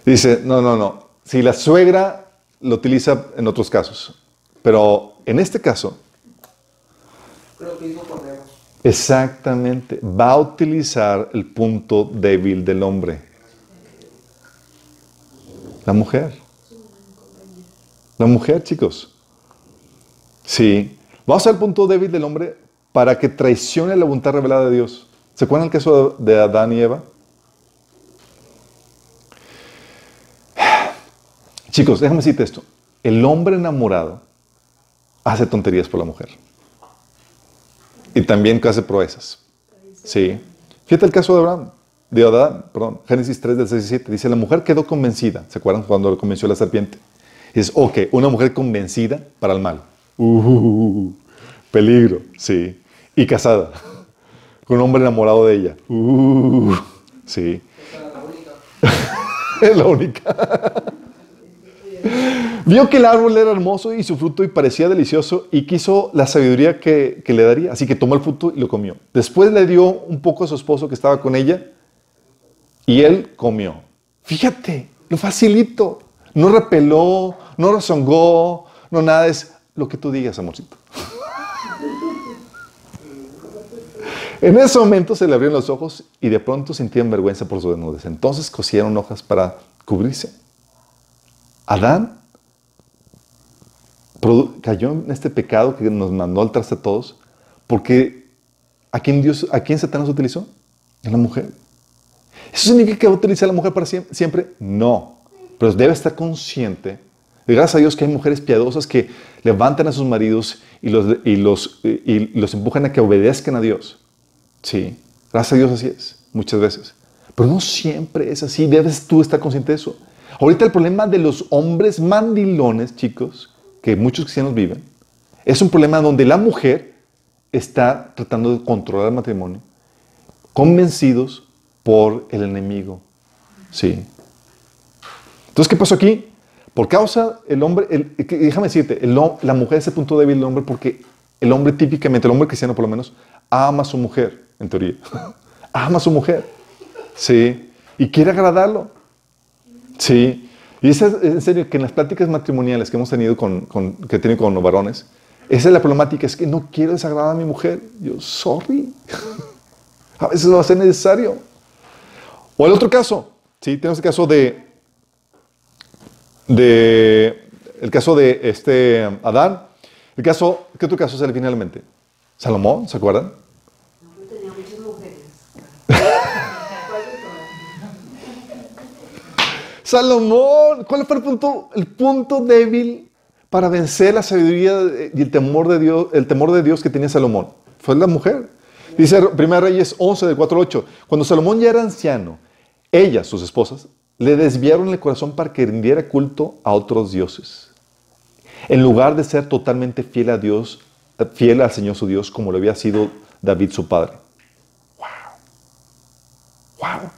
Dice, no, no, no. Si la suegra lo utiliza en otros casos, pero en este caso, exactamente, va a utilizar el punto débil del hombre. La mujer. La mujer, chicos. Sí. Va a usar el punto débil del hombre para que traicione la voluntad revelada de Dios. ¿Se acuerdan el caso de Adán y Eva? Chicos, déjame decirte esto. El hombre enamorado hace tonterías por la mujer. Y también hace proezas. Sí. Fíjate el caso de Abraham, de Adán, perdón, Génesis 3 del 6 y 7. Dice, la mujer quedó convencida. ¿Se acuerdan cuando lo convenció la serpiente? Es, ok, una mujer convencida para el mal. Uh, peligro, sí. Y casada. Con un hombre enamorado de ella. Uh, sí. Es la única. Vio que el árbol era hermoso y su fruto y parecía delicioso y quiso la sabiduría que, que, le daría. Así que tomó el fruto y lo comió. Después le dio un poco a su esposo que estaba con ella y él comió. Fíjate, lo facilito. No repeló, no rezongó, no nada. Es lo que tú digas, amorcito. En ese momento se le abrieron los ojos y de pronto sentían vergüenza por su desnudez. Entonces cosieron hojas para cubrirse. Adán cayó en este pecado que nos mandó al traste a todos porque ¿a quién, Dios, ¿a quién Satanás utilizó? A la mujer. ¿Eso significa que va a utilizar a la mujer para siempre? No. Pero debe estar consciente. Gracias a Dios que hay mujeres piadosas que levantan a sus maridos y los, y los, y los empujan a que obedezcan a Dios. Sí, gracias a Dios así es, muchas veces. Pero no siempre es así, debes tú estar consciente de eso. Ahorita el problema de los hombres mandilones, chicos, que muchos cristianos viven, es un problema donde la mujer está tratando de controlar el matrimonio, convencidos por el enemigo. Sí. Entonces, ¿qué pasó aquí? Por causa el hombre, déjame decirte, la mujer es el punto débil del hombre porque el hombre típicamente, el hombre cristiano por lo menos, ama a su mujer en teoría. Ama a su mujer. Sí. Y quiere agradarlo. Sí. Y es en serio que en las pláticas matrimoniales que hemos tenido con, que tiene con los varones, esa es la problemática, es que no quiero desagradar a mi mujer. Yo, sorry. a veces va a ser necesario. O el otro caso, ¿sí? Tenemos el caso de, de, el caso de este Adán. El caso, ¿qué otro caso sale finalmente? Salomón, ¿se acuerdan? Salomón, ¿cuál fue el punto, débil para vencer la sabiduría y el temor de Dios, el temor de Dios que tenía Salomón? Fue la mujer. Dice 1 Reyes 11 de 4 8. Cuando Salomón ya era anciano, ellas, sus esposas, le desviaron el corazón para que rindiera culto a otros dioses. En lugar de ser totalmente fiel a Dios, fiel al Señor su Dios, como lo había sido David su padre. Wow. Wow.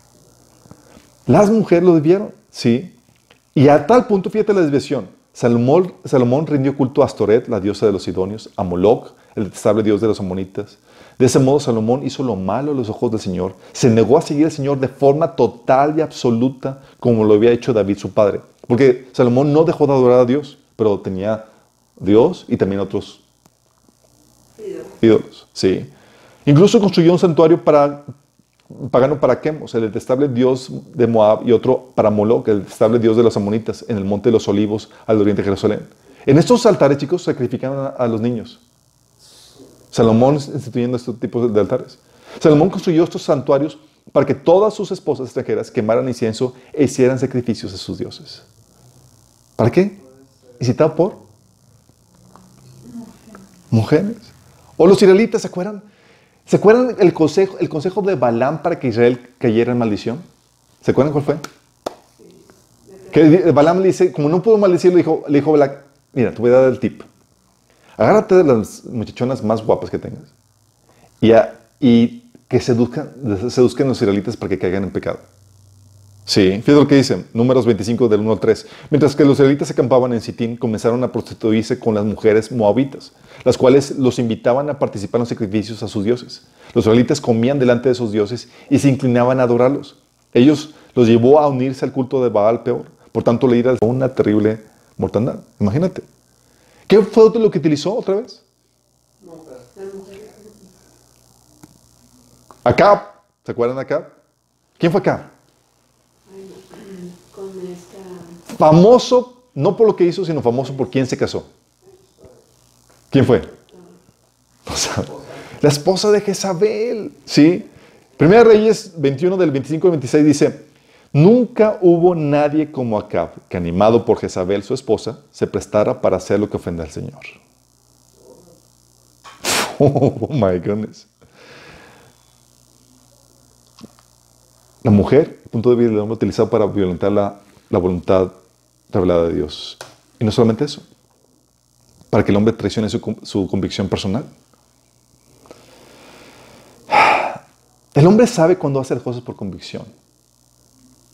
Las mujeres lo desviaron. ¿Sí? Y a tal punto, fíjate la desviación. Salomón, Salomón rindió culto a Astoret, la diosa de los sidonios, a Moloch, el detestable dios de los amonitas. De ese modo, Salomón hizo lo malo a los ojos del Señor. Se negó a seguir al Señor de forma total y absoluta, como lo había hecho David, su padre. Porque Salomón no dejó de adorar a Dios, pero tenía Dios y también otros ídolos. Sí. Incluso construyó un santuario para pagano para Quemos, el detestable dios de Moab, y otro para Moloch, el detestable dios de los amonitas, en el monte de los olivos, al oriente de Jerusalén. En estos altares, chicos, sacrificaban a, los niños. Salomón instituyendo estos tipos de altares. Salomón construyó estos santuarios para que todas sus esposas extranjeras quemaran incienso e hicieran sacrificios a sus dioses. ¿Para qué? y citado por mujeres. O los israelitas, ¿se acuerdan? ¿Se acuerdan el consejo, el consejo de Balaam para que Israel cayera en maldición? ¿Se acuerdan cuál fue? Que Balaam le dice, como no pudo maldecirlo, le dijo, le dijo Balaam, mira, te voy a dar el tip. Agárrate de las muchachonas más guapas que tengas y, y que seduzcan, seduzcan los israelitas para que caigan en pecado. Sí, fíjate lo que dice, números 25 del 1 al 3. Mientras que los israelitas acampaban en Sitín, comenzaron a prostituirse con las mujeres moabitas, las cuales los invitaban a participar en los sacrificios a sus dioses. Los israelitas comían delante de esos dioses y se inclinaban a adorarlos. Ellos los llevó a unirse al culto de Baal peor. Por tanto, le a una terrible mortandad. Imagínate. ¿Qué fue lo que utilizó otra vez? Acá. ¿Se acuerdan acá? ¿Quién fue acá? Famoso, no por lo que hizo, sino famoso por quién se casó. ¿Quién fue? la esposa de Jezabel. ¿Sí? Primera Reyes 21 del 25 al 26 dice, nunca hubo nadie como Acab que animado por Jezabel, su esposa, se prestara para hacer lo que ofende al Señor. Oh my goodness. La mujer, punto de vista del hombre, utilizado para violentar la, la voluntad revelada de Dios. Y no solamente eso, para que el hombre traicione su, su convicción personal. El hombre sabe cuándo hacer cosas por convicción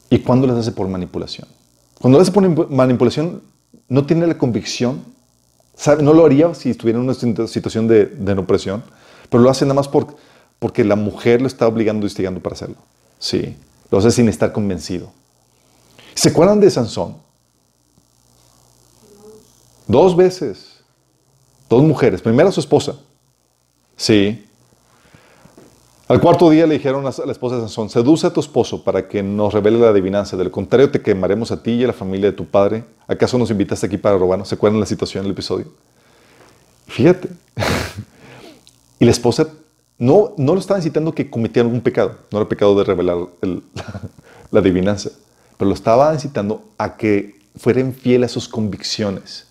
y cuándo las hace por manipulación. Cuando lo hace por manipulación, no tiene la convicción, no lo haría si estuviera en una situación de, de opresión, pero lo hace nada más por, porque la mujer lo está obligando y instigando para hacerlo. Sí, lo hace sin estar convencido. ¿Se acuerdan de Sansón? Dos veces. Dos mujeres. Primero su esposa. Sí. Al cuarto día le dijeron a la esposa de Sansón, seduce a tu esposo para que nos revele la adivinanza. Del contrario, te quemaremos a ti y a la familia de tu padre. ¿Acaso nos invitaste aquí para robarnos? ¿Se acuerdan la situación del episodio? Fíjate. y la esposa no, no lo estaba incitando que cometiera algún pecado. No era pecado de revelar la adivinanza. Pero lo estaba incitando a que fuera infiel a sus convicciones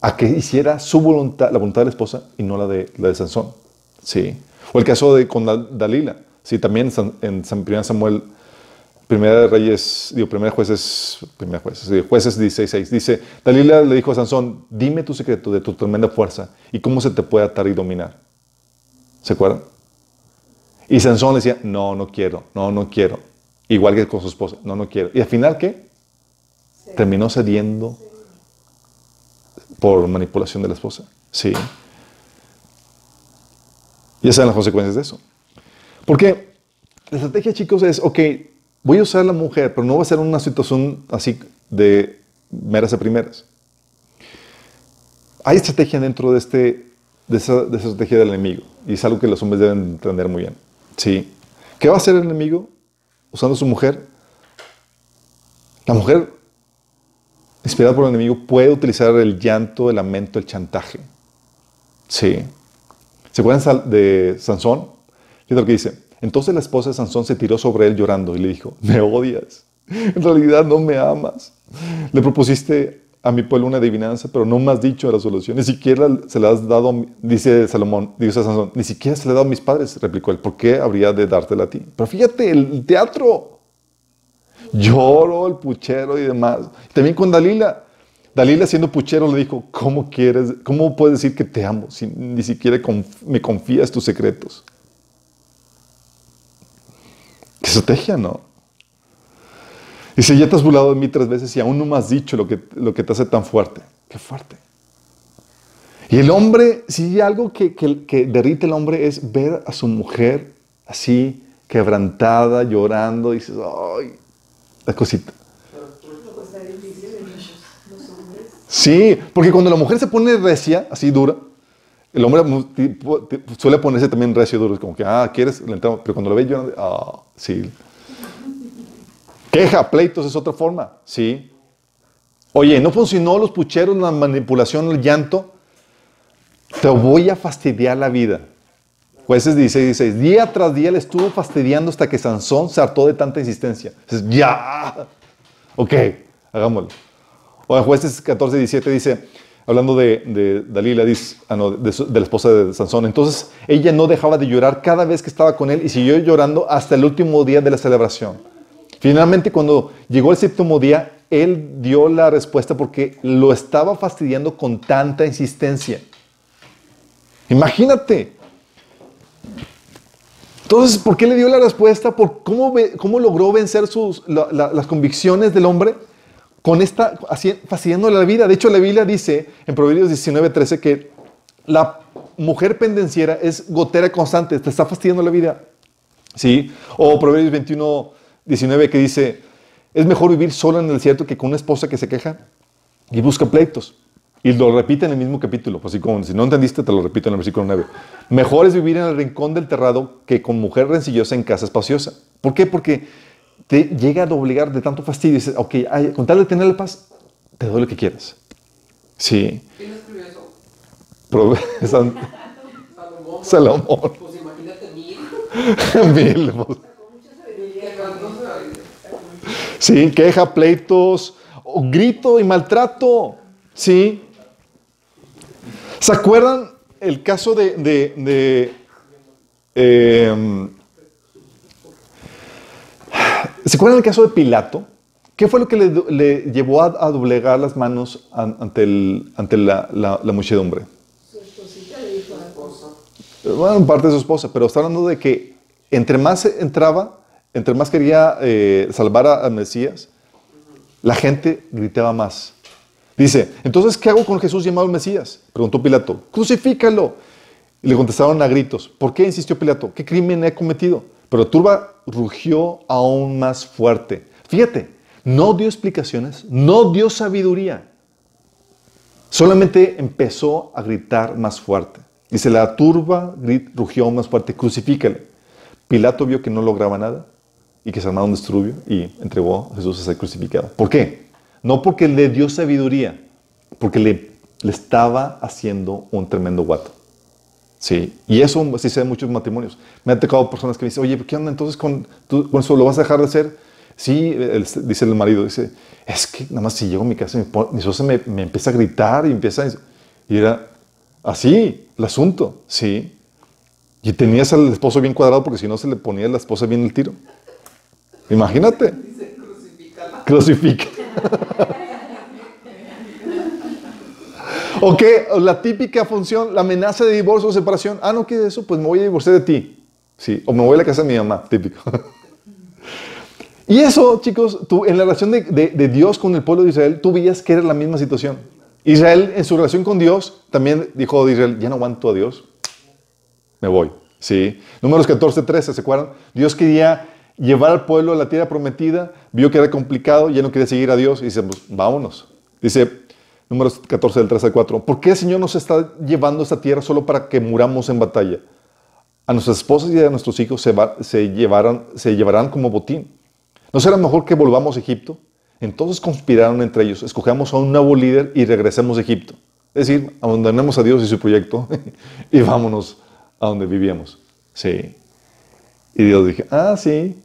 a que hiciera su voluntad, la voluntad de la esposa y no la de, la de Sansón. Sí. O el caso de con Dalila. Sí, también en, San 1 Samuel, Primera de Reyes, digo, Primera Jueces, Primera Jueces, Jueces 16, dice, Dalila le dijo a Sansón, dime tu secreto de tu tremenda fuerza y cómo se te puede atar y dominar. ¿Se acuerdan? Y Sansón le decía, no, no quiero, no, no quiero. Igual que con su esposa, no, no quiero. Y al final, ¿qué? Terminó cediendo por manipulación de la esposa. Sí. Ya saben las consecuencias de eso. Porque la estrategia, chicos, es, ok, voy a usar a la mujer, pero no va a ser una situación así de meras a primeras. Hay estrategia dentro de, este, de, esa, estrategia del enemigo. Y es algo que los hombres deben entender muy bien. ¿Sí? ¿Qué va a hacer el enemigo usando a su mujer? La mujer inspirado por el enemigo, puede utilizar el llanto, el lamento, el chantaje. Sí. ¿Se acuerdan de Sansón? Fíjate lo que dice. Entonces la esposa de Sansón se tiró sobre él llorando y le dijo, me odias. En realidad no me amas. Le propusiste a mi pueblo una adivinanza, pero no me has dicho la solución. Ni siquiera se la has dado, dice Salomón, dice Sansón, ni siquiera se la ha dado a mis padres, replicó él. ¿Por qué habría de dártela a ti? Pero fíjate, el teatro. Lloro, el puchero y demás. También con Dalila. Dalila siendo puchero le dijo, ¿cómo quieres, cómo puedes decir que te amo si ni siquiera me confías tus secretos? Qué estrategia, ¿no? Dice, ya te has burlado de mí tres veces y aún no me has dicho lo que, lo que te hace tan fuerte. Qué fuerte. Y el hombre, si hay algo que, que derrite el hombre es ver a su mujer así, quebrantada, llorando, y dices, ay, la cosita. Sí, porque cuando la mujer se pone recia, así dura, el hombre suele ponerse también recio duro, como que, ah, ¿quieres? Pero cuando lo ve yo, ah, sí. Queja, pleitos es otra forma, sí. Oye, no funcionó los pucheros, la manipulación, el llanto. Te voy a fastidiar la vida. Jueces 16, 16. Día tras día le estuvo fastidiando hasta que Sansón se hartó de tanta insistencia. Dices, ya. Ok, hagámoslo. O en jueces 14, 17 dice, hablando de, Dalila, dice, ah, de la esposa de Sansón, entonces ella no dejaba de llorar cada vez que estaba con él y siguió llorando hasta el último día de la celebración. Finalmente, cuando llegó el séptimo día, él dio la respuesta porque lo estaba fastidiando con tanta insistencia. Imagínate. Entonces, ¿por qué le dio la respuesta? ¿Por cómo, cómo logró vencer sus, la- la- las convicciones del hombre? Con esta, así, fastidiándole la vida. De hecho, la Biblia dice en Proverbios 19, 13 que la mujer pendenciera es gotera constante, te está fastidiando la vida. ¿Sí? O Proverbios 21, 19 que dice, es mejor vivir sola en el desierto que con una esposa que se queja y busca pleitos. Y lo repite en el mismo capítulo, así como si no entendiste, te lo repito en el versículo 9. Mejor es vivir en el rincón del terrado que con mujer rencillosa en casa espaciosa. ¿Por qué? Porque te llega a obligar de tanto fastidio. Y dices, ok, ay, con tal de tener la paz, te doy lo que quieras. Sí. ¿Quién escribió eso? Salomón. Salomón. Pues imagínate mil. Mil. Sí, queja, pleitos, o grito y maltrato. Sí. ¿Se acuerdan el caso de, de, de, eh, ¿Se acuerdan el caso de Pilato? ¿Qué fue lo que le, le llevó a, a doblegar las manos an- ante, el- ante la, la- la muchedumbre? Su esposita le dijo a la Esposa. Bueno, en parte de su esposa, pero está hablando de que entre más entraba, entre más quería eh, salvar a- Mesías, la gente gritaba más. Dice, entonces, ¿qué hago con Jesús llamado Mesías? Preguntó Pilato, crucifícalo. Y le contestaron a gritos, ¿por qué insistió Pilato? ¿Qué crimen he cometido? Pero Turba rugió aún más fuerte. Fíjate, no dio explicaciones, no dio sabiduría. Solamente empezó a gritar más fuerte. Dice, la turba rugió más fuerte, crucifícale. Pilato vio que no lograba nada y que se armaba un disturbio y entregó a Jesús a ser crucificado. ¿Por qué? No porque le dio sabiduría, porque le, le estaba haciendo un tremendo guato. Sí, y eso sí se ve en muchos matrimonios. Me han tocado personas que me dicen, oye, ¿qué onda entonces con, tú- con eso? ¿Lo vas a dejar de hacer? Sí, el- dice el marido, dice, es que nada más si llego a mi casa, mi, mi esposa me, me empieza a gritar y empieza a... Y era así el asunto, sí. Y tenías al esposo bien cuadrado porque si no se le ponía a la esposa bien el tiro. Imagínate, crucifica. ¿O qué? O La típica función, la amenaza de divorcio o separación. Ah, no quieres eso, pues me voy a divorciar de ti. Sí, o me voy a la casa de mi mamá, típico. Y eso, chicos, tú, en la relación de Dios con el pueblo de Israel, tú veías que era la misma situación. Israel, en su relación con Dios, también dijo de Israel, ya no aguanto a Dios, me voy. Sí. Números 14, 13, ¿se acuerdan? Dios quería llevar al pueblo a la tierra prometida, vio que era complicado, ya no quería seguir a Dios y dice, pues vámonos. Dice, números 14, del 13 al 4, ¿por qué el Señor nos está llevando a esta tierra solo para que muramos en batalla? A nuestras esposas y a nuestros hijos se, va- se, llevarán, se llevarán como botín. ¿No será mejor que volvamos a Egipto? Entonces conspiraron entre ellos, escogamos a un nuevo líder y regresemos a Egipto. Es decir, abandonemos a Dios y su proyecto y vámonos a donde vivíamos. Sí. Y Dios dije, ah, sí,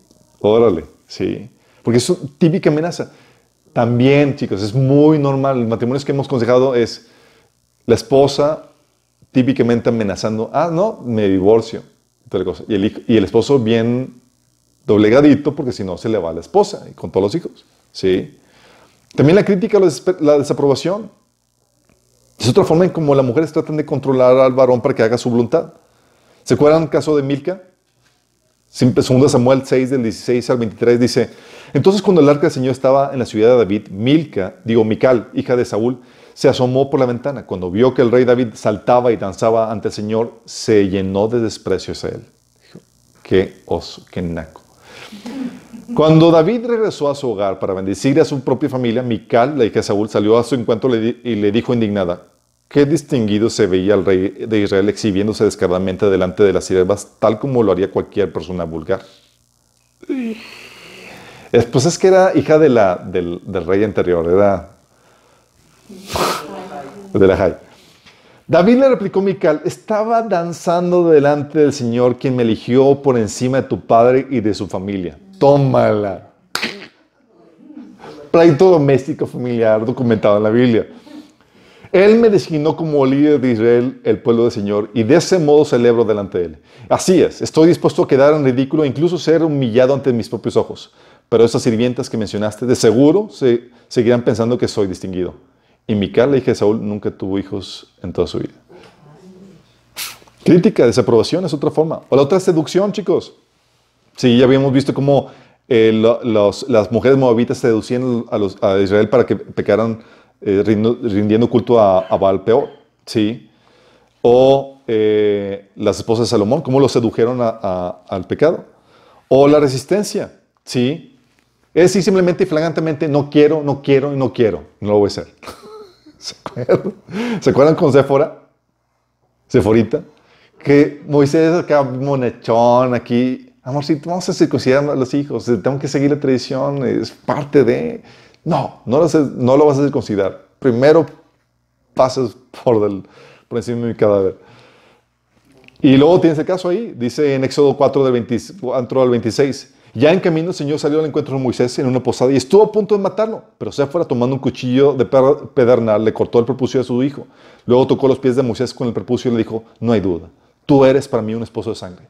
órale, sí. Porque es típica amenaza. También, chicos, es muy normal. Los matrimonios que hemos aconsejado es la esposa típicamente amenazando, ah, no, me divorcio. Y, el, esposo bien doblegadito porque si no se le va a la esposa y con todos los hijos. ¿sí? También la crítica, la, desaprobación. Es otra forma en cómo las mujeres tratan de controlar al varón para que haga su voluntad. ¿Se acuerdan el caso de Milca? Siempre, 2 Samuel 6, del 16 al 23, dice, entonces cuando el arca del Señor estaba en la ciudad de David, Milca, digo Mical, hija de Saúl, se asomó por la ventana. Cuando vio que el rey David saltaba y danzaba ante el Señor, se llenó de desprecio hacia él. Dijo, qué oso, qué naco. Cuando David regresó a su hogar para bendecir a su propia familia, Mical, la hija de Saúl, salió a su encuentro y le dijo indignada, qué distinguido se veía el rey de Israel exhibiéndose descaradamente delante de las siervas, tal como lo haría cualquier persona vulgar. Es- Pues es que era hija del, rey anterior, de la Jai. David le replicó Mical, estaba danzando delante del Señor quien me eligió por encima de tu padre y de su familia. Tómala. pleito doméstico familiar documentado en la Biblia. Él me designó como líder de Israel, el pueblo del Señor, y de ese modo celebro delante de Él. Así es, estoy dispuesto a quedar en ridículo e incluso ser humillado ante mis propios ojos. Pero esas sirvientas que mencionaste, de seguro se, seguirán pensando que soy distinguido. Y Mical, la hija de Saúl, nunca tuvo hijos en toda su vida. Crítica, desaprobación es otra forma. O la otra es seducción, chicos. Sí, ya habíamos visto cómo eh, las mujeres moabitas seducían a Israel para que pecaran eh, rindo- rindiendo culto a, a Baal peor. Sí. O eh, las esposas de Salomón, cómo lo sedujeron a- a- al pecado. O la resistencia. Sí. Es decir, simplemente y flagrantemente, no quiero, no quiero y no quiero. No lo voy a hacer. ¿Se acuerdan? ¿Se acuerdan con Séfora? Seforita, que Moisés acá monechón aquí, amorcito, vamos a circuncidar a los hijos, tengo que seguir la tradición, es parte de... No, no lo, no lo vas a circuncidar. Primero pasas por, del, por encima de mi cadáver. Y luego tienes el caso ahí, dice en Éxodo 4 del 24 al 26. Ya en camino el Señor salió al encuentro de Moisés en una posada y estuvo a punto de matarlo, pero Séfora tomando un cuchillo de pedernal le cortó el prepucio de su hijo. Luego tocó los pies de Moisés con el prepucio y le dijo, no hay duda, tú eres para mí un esposo de sangre.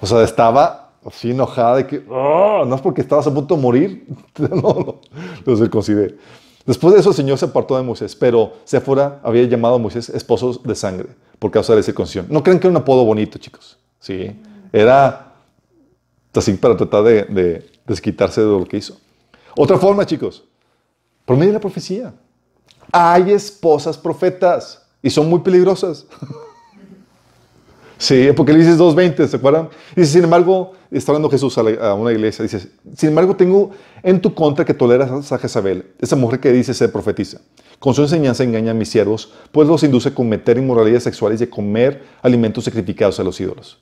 O sea, estaba así enojada de que, "Oh, no es porque estabas a punto de morir, no, no, circuncidé. Después de eso el Señor se apartó de Moisés, pero Séfora había llamado a Moisés esposo de sangre por causa de la circuncisión. No crean que era un apodo bonito, chicos. Sí, era así para tratar de, de desquitarse de lo que hizo. Otra forma, chicos, por medio de la profecía. Hay esposas profetas y son muy peligrosas. Sí, Apocalipsis 2.20, ¿se acuerdan? Dice, sin embargo, está hablando Jesús a, la- una iglesia, dice, sin embargo tengo en tu contra que toleras a Jezabel, esa mujer que dice ser profetiza. Con su enseñanza engaña a mis siervos, pues los induce a cometer inmoralidades sexuales y a comer alimentos sacrificados a los ídolos.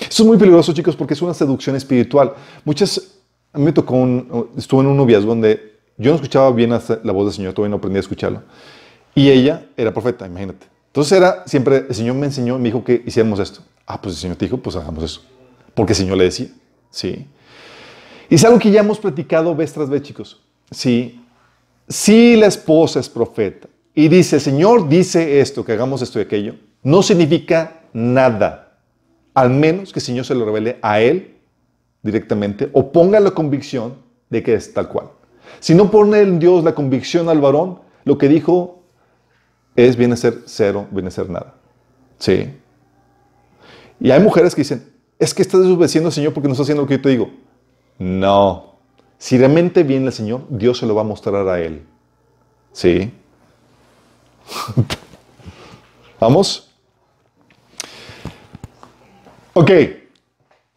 Eso es muy peligroso, chicos, porque es una seducción espiritual. Muchas, a mí me tocó, un, estuve en un noviazgo donde yo no escuchaba bien la voz del Señor, todavía no aprendí a escucharlo. Y ella era profeta, imagínate. Entonces era siempre, el Señor me enseñó, me dijo que hiciéramos esto. Ah, pues el Señor te dijo, pues hagamos eso. Porque el Señor le decía, sí. Y es algo que ya hemos platicado vez tras vez, chicos. Sí. Si la esposa es profeta y dice, Señor dice esto, que hagamos esto y aquello, no significa nada. Al menos que el Señor se lo revele a él directamente o ponga la convicción de que es tal cual. Si no pone en Dios la convicción al varón, lo que dijo es viene a ser cero, viene a ser nada. Sí. Y hay mujeres que dicen, es que estás desobedeciendo al Señor porque no está haciendo lo que yo te digo. No. Si realmente viene el Señor, Dios se lo va a mostrar a él. Sí. ¿Vamos? Ok.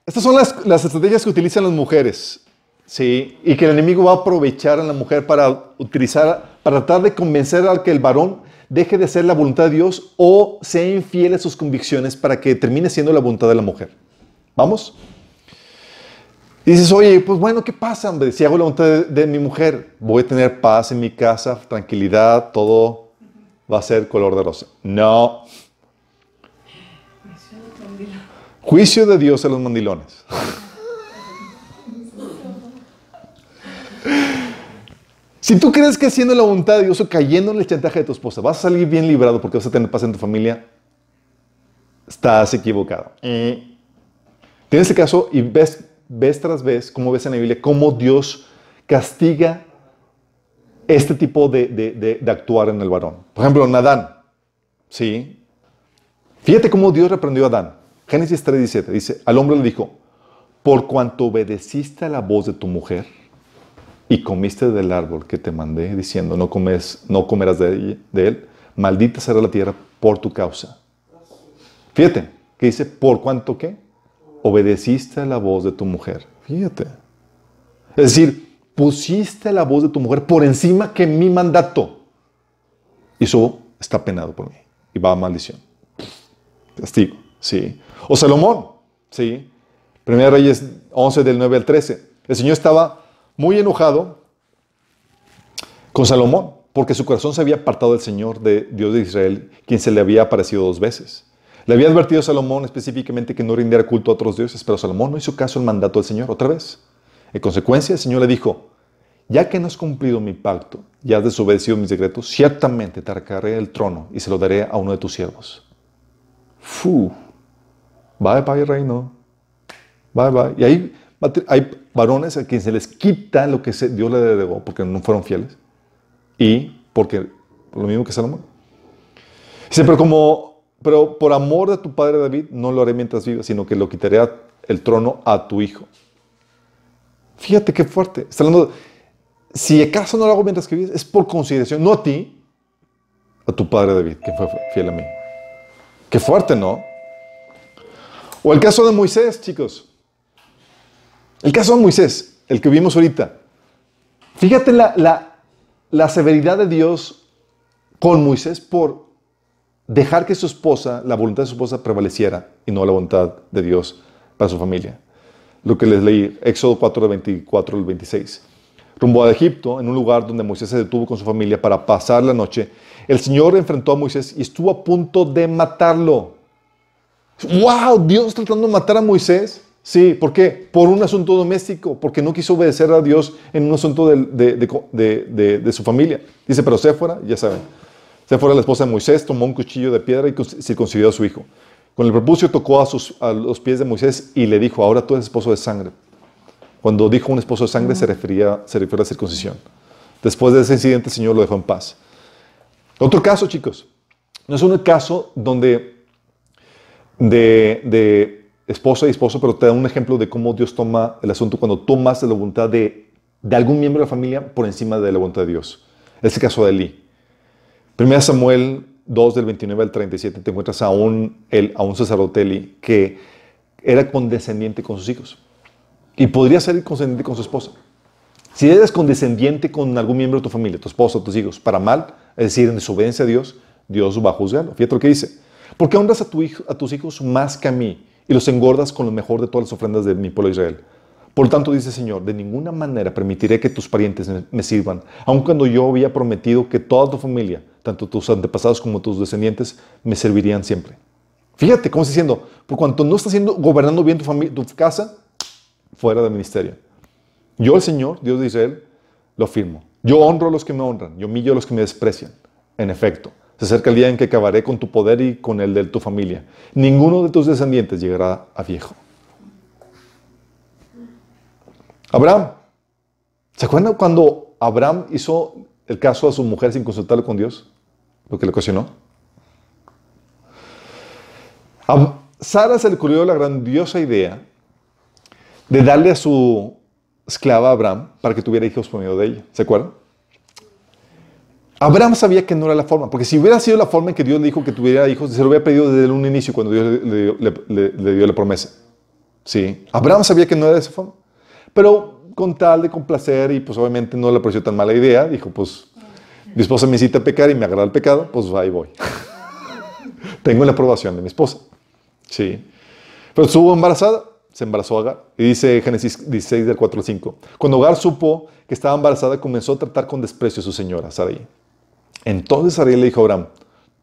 Estas son las, las estrategias que utilizan las mujeres. Sí. Y que el enemigo va a aprovechar a la mujer para utilizar, para tratar de convencer al que el varón deje de hacer la voluntad de Dios o sea infiel a sus convicciones para que termine siendo la voluntad de la mujer. ¿Vamos? Y dices, oye, pues bueno, ¿qué pasa, hombre? Si hago la voluntad de, de mi mujer, voy a tener paz en mi casa, tranquilidad, todo va a ser color de rosa. No. Juicio de Dios a los mandilones. Si tú crees que haciendo la voluntad de Dios o cayendo en el chantaje de tu esposa vas a salir bien librado porque vas a tener paz en tu familia, estás equivocado. Eh. Tienes este caso y ves, ves tras vez, como ves en la Biblia, cómo Dios castiga este tipo de, de- de- de actuar en el varón. Por ejemplo, Nadán. ¿Sí? Fíjate cómo Dios reprendió a Adán. Génesis 3.17 dice, al hombre le dijo, por cuanto obedeciste a la voz de tu mujer y comiste del árbol que te mandé diciendo, no, comes, no comerás de, él, maldita será la tierra por tu causa. Fíjate, que dice, por cuanto qué? Obedeciste a la voz de tu mujer. Fíjate. Es decir, pusiste la voz de tu mujer por encima que mi mandato. Y eso está penado por mí. Y va a maldición. Castigo, sí. O Salomón, sí. Primera Reyes 11 del 9 al 13. El Señor estaba muy enojado con Salomón porque su corazón se había apartado del Señor, de Dios de Israel, quien se le había aparecido dos veces. Le había advertido a Salomón específicamente que no rindiera culto a otros dioses, pero Salomón no hizo caso al mandato del Señor otra vez. En consecuencia, el Señor le dijo, ya que no has cumplido mi pacto y has desobedecido mis decretos, ciertamente te arrancaré el trono y se lo daré a uno de tus siervos. Fu. Bye, bye, reino. Bye, bye. Y hay, hay varones a quienes se les quita lo que Dios le delegó porque no fueron fieles. Y porque, por lo mismo que Salomón. Dice, pero como, pero por amor de tu padre David, no lo haré mientras viva, sino que lo quitaré el trono a tu hijo. Fíjate qué fuerte. Está hablando, si acaso no lo hago mientras que vives, es por consideración, no a ti, a tu padre David, que fue fiel a mí. Qué fuerte, ¿no? O el caso de Moisés, chicos. El caso de Moisés, el que vimos ahorita. Fíjate la, la, la severidad de Dios con Moisés por dejar que su esposa, la voluntad de su esposa prevaleciera y no la voluntad de Dios para su familia. Lo que les leí, Éxodo 4, del 24 al 26. Rumbo a Egipto, en un lugar donde Moisés se detuvo con su familia para pasar la noche, el Señor enfrentó a Moisés y estuvo a punto de matarlo. ¡Wow! Dios tratando de matar a Moisés. Sí, ¿por qué? Por un asunto doméstico, porque no quiso obedecer a Dios en un asunto de, de- de- su familia. Dice, pero Séfora, ya saben, Séfora, la esposa de Moisés, tomó un cuchillo de piedra y cir- circuncidó a su hijo. Con el propósito tocó a, sus, a los pies de Moisés y le dijo, ahora tú eres esposo de sangre. Cuando dijo un esposo de sangre se, refería, se refiere a la circuncisión. Después de ese incidente el Señor lo dejó en paz. Otro caso, chicos. No es un caso donde de, de esposa y esposo, pero te da un ejemplo de cómo Dios toma el asunto cuando tomas la voluntad de, algún miembro de la familia por encima de la voluntad de Dios. Es el caso de Eli. 1 Samuel 2 del 29 al 37 te encuentras a un, el- a un sacerdote que era condescendiente con sus hijos y podría ser condescendiente con su esposa. Si eres condescendiente con algún miembro de tu familia, tu esposa, tus hijos, para mal, es decir, en desobediencia a Dios, Dios va a juzgarlo. Fíjate lo que dice. Porque honras a, tu hijo, a tus hijos más que a mí y los engordas con lo mejor de todas las ofrendas de mi pueblo Israel. Por tanto, dice el Señor, de ninguna manera permitiré que tus parientes me, sirvan, aun cuando yo había prometido que toda tu familia, tanto tus antepasados como tus descendientes, me servirían siempre. Fíjate cómo está diciendo, por cuanto no estás haciendo, gobernando bien tu, familia, casa, fuera del ministerio. Yo, el Señor, Dios de Israel, lo afirmo. Yo honro a los que me honran, yo humillo a los que me desprecian. En efecto, se acerca el día en que acabaré con tu poder y con el de tu familia. Ninguno de tus descendientes llegará a viejo. Abraham. ¿Se acuerdan cuando Abraham hizo el caso a su mujer sin consultarlo con Dios? Lo que le ocasionó. A Sara se le ocurrió la grandiosa idea de darle a su esclava Abraham para que tuviera hijos por medio de ella. ¿Se acuerdan? Abraham sabía que no era la forma, porque si hubiera sido la forma en que Dios le dijo que tuviera hijos, se lo hubiera pedido desde un inicio cuando Dios le, dio la promesa. Sí, Abraham sabía que no era de esa forma, pero con tal de complacer y pues obviamente no le pareció tan mala idea, dijo pues mi esposa me incita a pecar y me agrada el pecado, pues ahí voy. Tengo la aprobación de mi esposa. Sí. Pero estuvo embarazada, se embarazó Agar. Y dice Génesis 16 del 4 al 5. Cuando Agar supo que estaba embarazada, comenzó a tratar con desprecio a su señora, Sarai. Entonces Sarai le dijo a Abraham,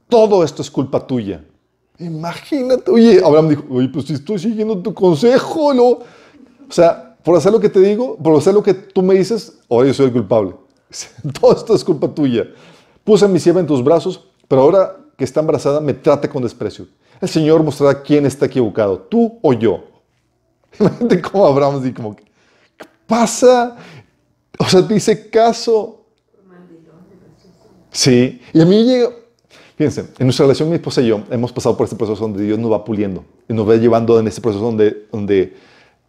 todo esto es culpa tuya. Imagínate, oye, Abraham dijo, oye, pues si estoy siguiendo tu consejo, ¿no? O sea, por hacer lo que te digo, por hacer lo que tú me dices, ahora yo soy el culpable. Todo esto es culpa tuya. Puse a mi sierva en tus brazos, pero ahora que está embarazada me trata con desprecio. El Señor mostrará quién está equivocado, tú o yo. Imagínate cómo Abraham así como, ¿qué pasa? O sea, te hice caso. Sí, y a mí llega, fíjense, en nuestra relación mi esposa y yo hemos pasado por este proceso donde Dios nos va puliendo y nos va llevando en este proceso donde, donde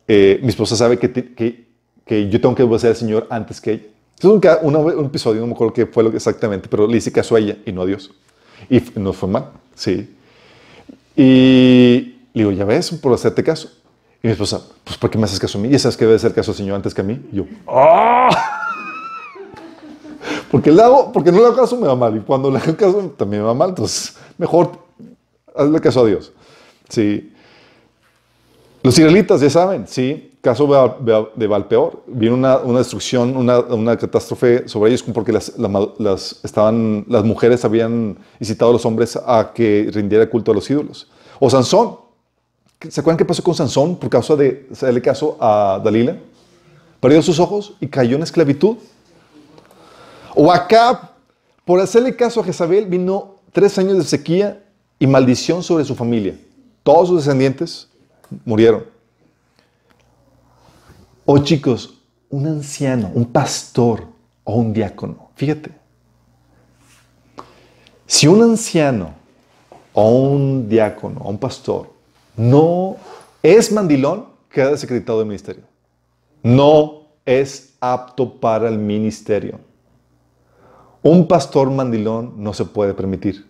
eh, mi esposa sabe que, que, que yo tengo que obedecer al Señor antes que ella. Es un, una- un episodio, no me acuerdo qué fue lo que exactamente, pero le hice caso a ella y no a Dios. Y f- no fue mal, sí. Y le digo, ya ves, por hacerte caso. Y mi esposa, pues ¿por qué me haces caso a mí? ¿Y sabes que debe hacer caso al Señor antes que a mí? Y yo, ¡ah! Porque, le hago, porque no le hago caso me va mal. Y cuando le hago caso también me va mal. Entonces, mejor hazle caso a Dios. Sí. Los israelitas, ya saben, sí, caso de, Valpeor, vino una, una destrucción, una, una catástrofe sobre ellos porque las, la- las, estaban, las mujeres habían incitado a los hombres a que rindiera culto a los ídolos. O Sansón, ¿se acuerdan qué pasó con Sansón por causa de hacerle caso a Dalila? Perdió sus ojos y cayó en esclavitud. O Acab, por hacerle caso a Jezabel, vino tres años de sequía y maldición sobre su familia. Todos sus descendientes murieron. O chicos, un anciano, un pastor o un diácono. Fíjate. Si un anciano o un diácono o un pastor no es mandilón, queda desacreditado del ministerio. No es apto para el ministerio. Un pastor mandilón no se puede permitir.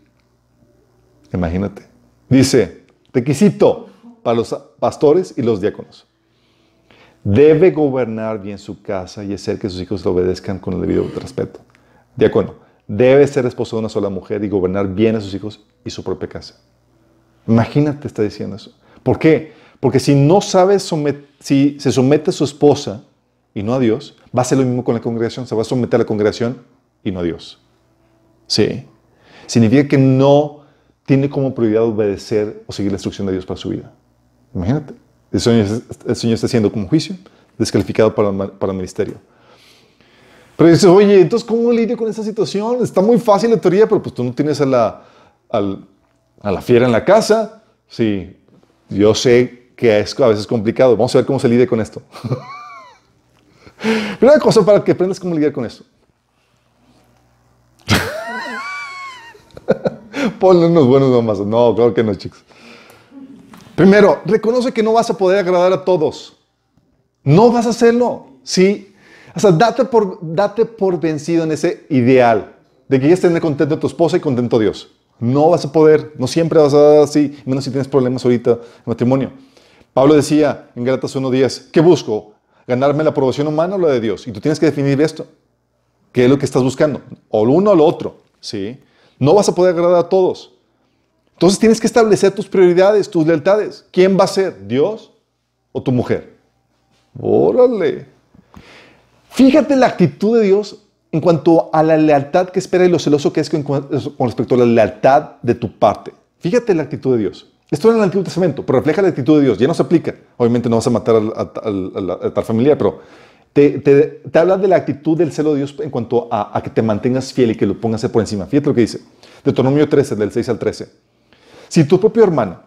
Imagínate. Dice, requisito para los pastores y los diáconos. Debe gobernar bien su casa y hacer que sus hijos le obedezcan con el debido respeto. Diácono, debe ser esposo de una sola mujer y gobernar bien a sus hijos y su propia casa. Imagínate, está diciendo eso. ¿Por qué? Porque si no sabe si se somete a su esposa y no a Dios, va a ser lo mismo con la congregación, se va a someter a la congregación y no a Dios. Sí. Significa que no tiene como prioridad obedecer o seguir la instrucción de Dios para su vida. Imagínate. El Señor, el Señor está haciendo como juicio, descalificado para, para el ministerio. Pero dices, oye, entonces, ¿cómo lidio con esta situación? Está muy fácil la teoría, pero pues tú no tienes a la, a la fiera en la casa. Sí, yo sé que es a veces complicado. Vamos a ver cómo se lidia con esto. Primera cosa para que aprendas cómo lidiar con esto. Ponle unos buenos nomás. No, claro que no, chicos. Primero, reconoce que no vas a poder agradar a todos. No vas a hacerlo. Sí. O sea, date por, date por vencido en ese ideal de que quieres tener contento a tu esposa y contento a Dios. No vas a poder, no siempre vas a dar así, menos si tienes problemas ahorita en matrimonio. Pablo decía en Gálatas 1.10, ¿qué busco? ¿Ganarme la aprobación humana o la de Dios? Y tú tienes que definir esto. ¿Qué es lo que estás buscando? O lo uno o lo otro. ¿sí? No vas a poder agradar a todos. Entonces tienes que establecer tus prioridades, tus lealtades. ¿Quién va a ser? ¿Dios o tu mujer? Órale. Fíjate la actitud de Dios en cuanto a la lealtad que espera y lo celoso que es con, respecto a la lealtad de tu parte. Fíjate la actitud de Dios. Esto era en el Antiguo Testamento, pero refleja la actitud de Dios. Ya no se aplica. Obviamente no vas a matar a, tal familia, pero te, habla de la actitud del celo de Dios en cuanto a, que te mantengas fiel y que lo pongas por encima. Fíjate lo que dice. Deuteronomio 13, del 6 al 13. Si tu propio hermano,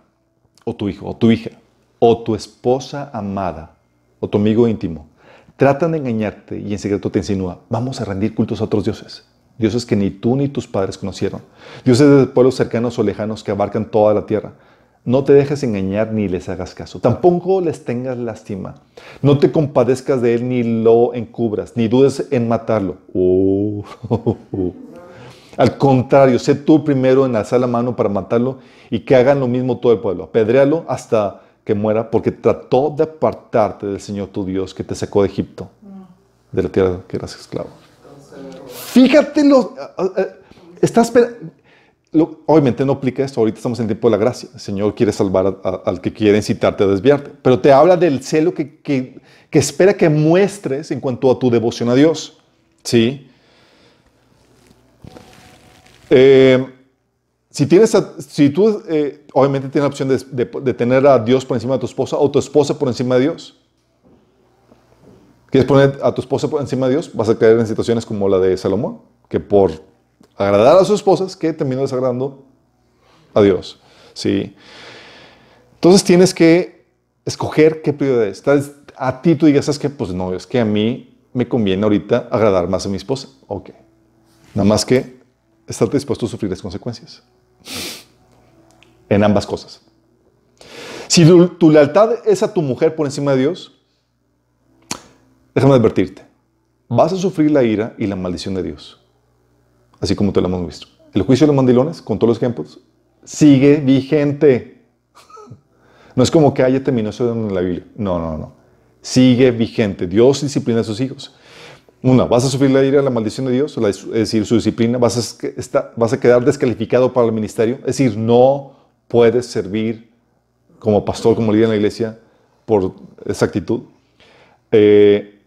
o tu hijo, o tu hija, o tu esposa amada, o tu amigo íntimo, tratan de engañarte y en secreto te insinúa, vamos a rendir cultos a otros dioses. Dioses que ni tú ni tus padres conocieron. Dioses de pueblos cercanos o lejanos que abarcan toda la tierra. No te dejes engañar ni les hagas caso. Tampoco les tengas lástima. No te compadezcas de él ni lo encubras, ni dudes en matarlo. Uh, Al contrario, sé tú primero en alzar la mano para matarlo y que hagan lo mismo todo el pueblo. Apedréalo hasta que muera porque trató de apartarte del Señor tu Dios que te sacó de Egipto, de la tierra que eras esclavo. Fíjate, lo, estás, obviamente no aplica esto, ahorita estamos en el tiempo de la gracia. El Señor quiere salvar al que quiere incitarte a desviarte, pero te habla del celo que, que, espera que muestres en cuanto a tu devoción a Dios. ¿Sí? Eh, si, tienes si tú, eh, obviamente, tienes la opción de, tener a Dios por encima de tu esposa o tu esposa por encima de Dios. ¿Quieres poner a tu esposa por encima de Dios? Vas a caer en situaciones como la de Salomón, que por agradar a sus esposas, que terminó desagradando a Dios. ¿sí? Entonces tienes que escoger qué prioridades. A ti tú digas, ¿sabes qué? Pues no, es que a mí me conviene ahorita agradar más a mi esposa. Ok. Nada más que estar dispuesto a sufrir las consecuencias. En ambas cosas. Si tu, lealtad es a tu mujer por encima de Dios, déjame advertirte, vas a sufrir la ira y la maldición de Dios. Así como te lo hemos visto. El juicio de los mandilones, con todos los ejemplos, sigue vigente. No es como que haya terminado eso en la Biblia. No, no, no. Sigue vigente. Dios disciplina a sus hijos. Una, vas a sufrir la ira, la maldición de Dios, es decir, su disciplina, vas a, vas a quedar descalificado para el ministerio, es decir, no puedes servir como pastor, como líder en la iglesia por esa actitud. Eh,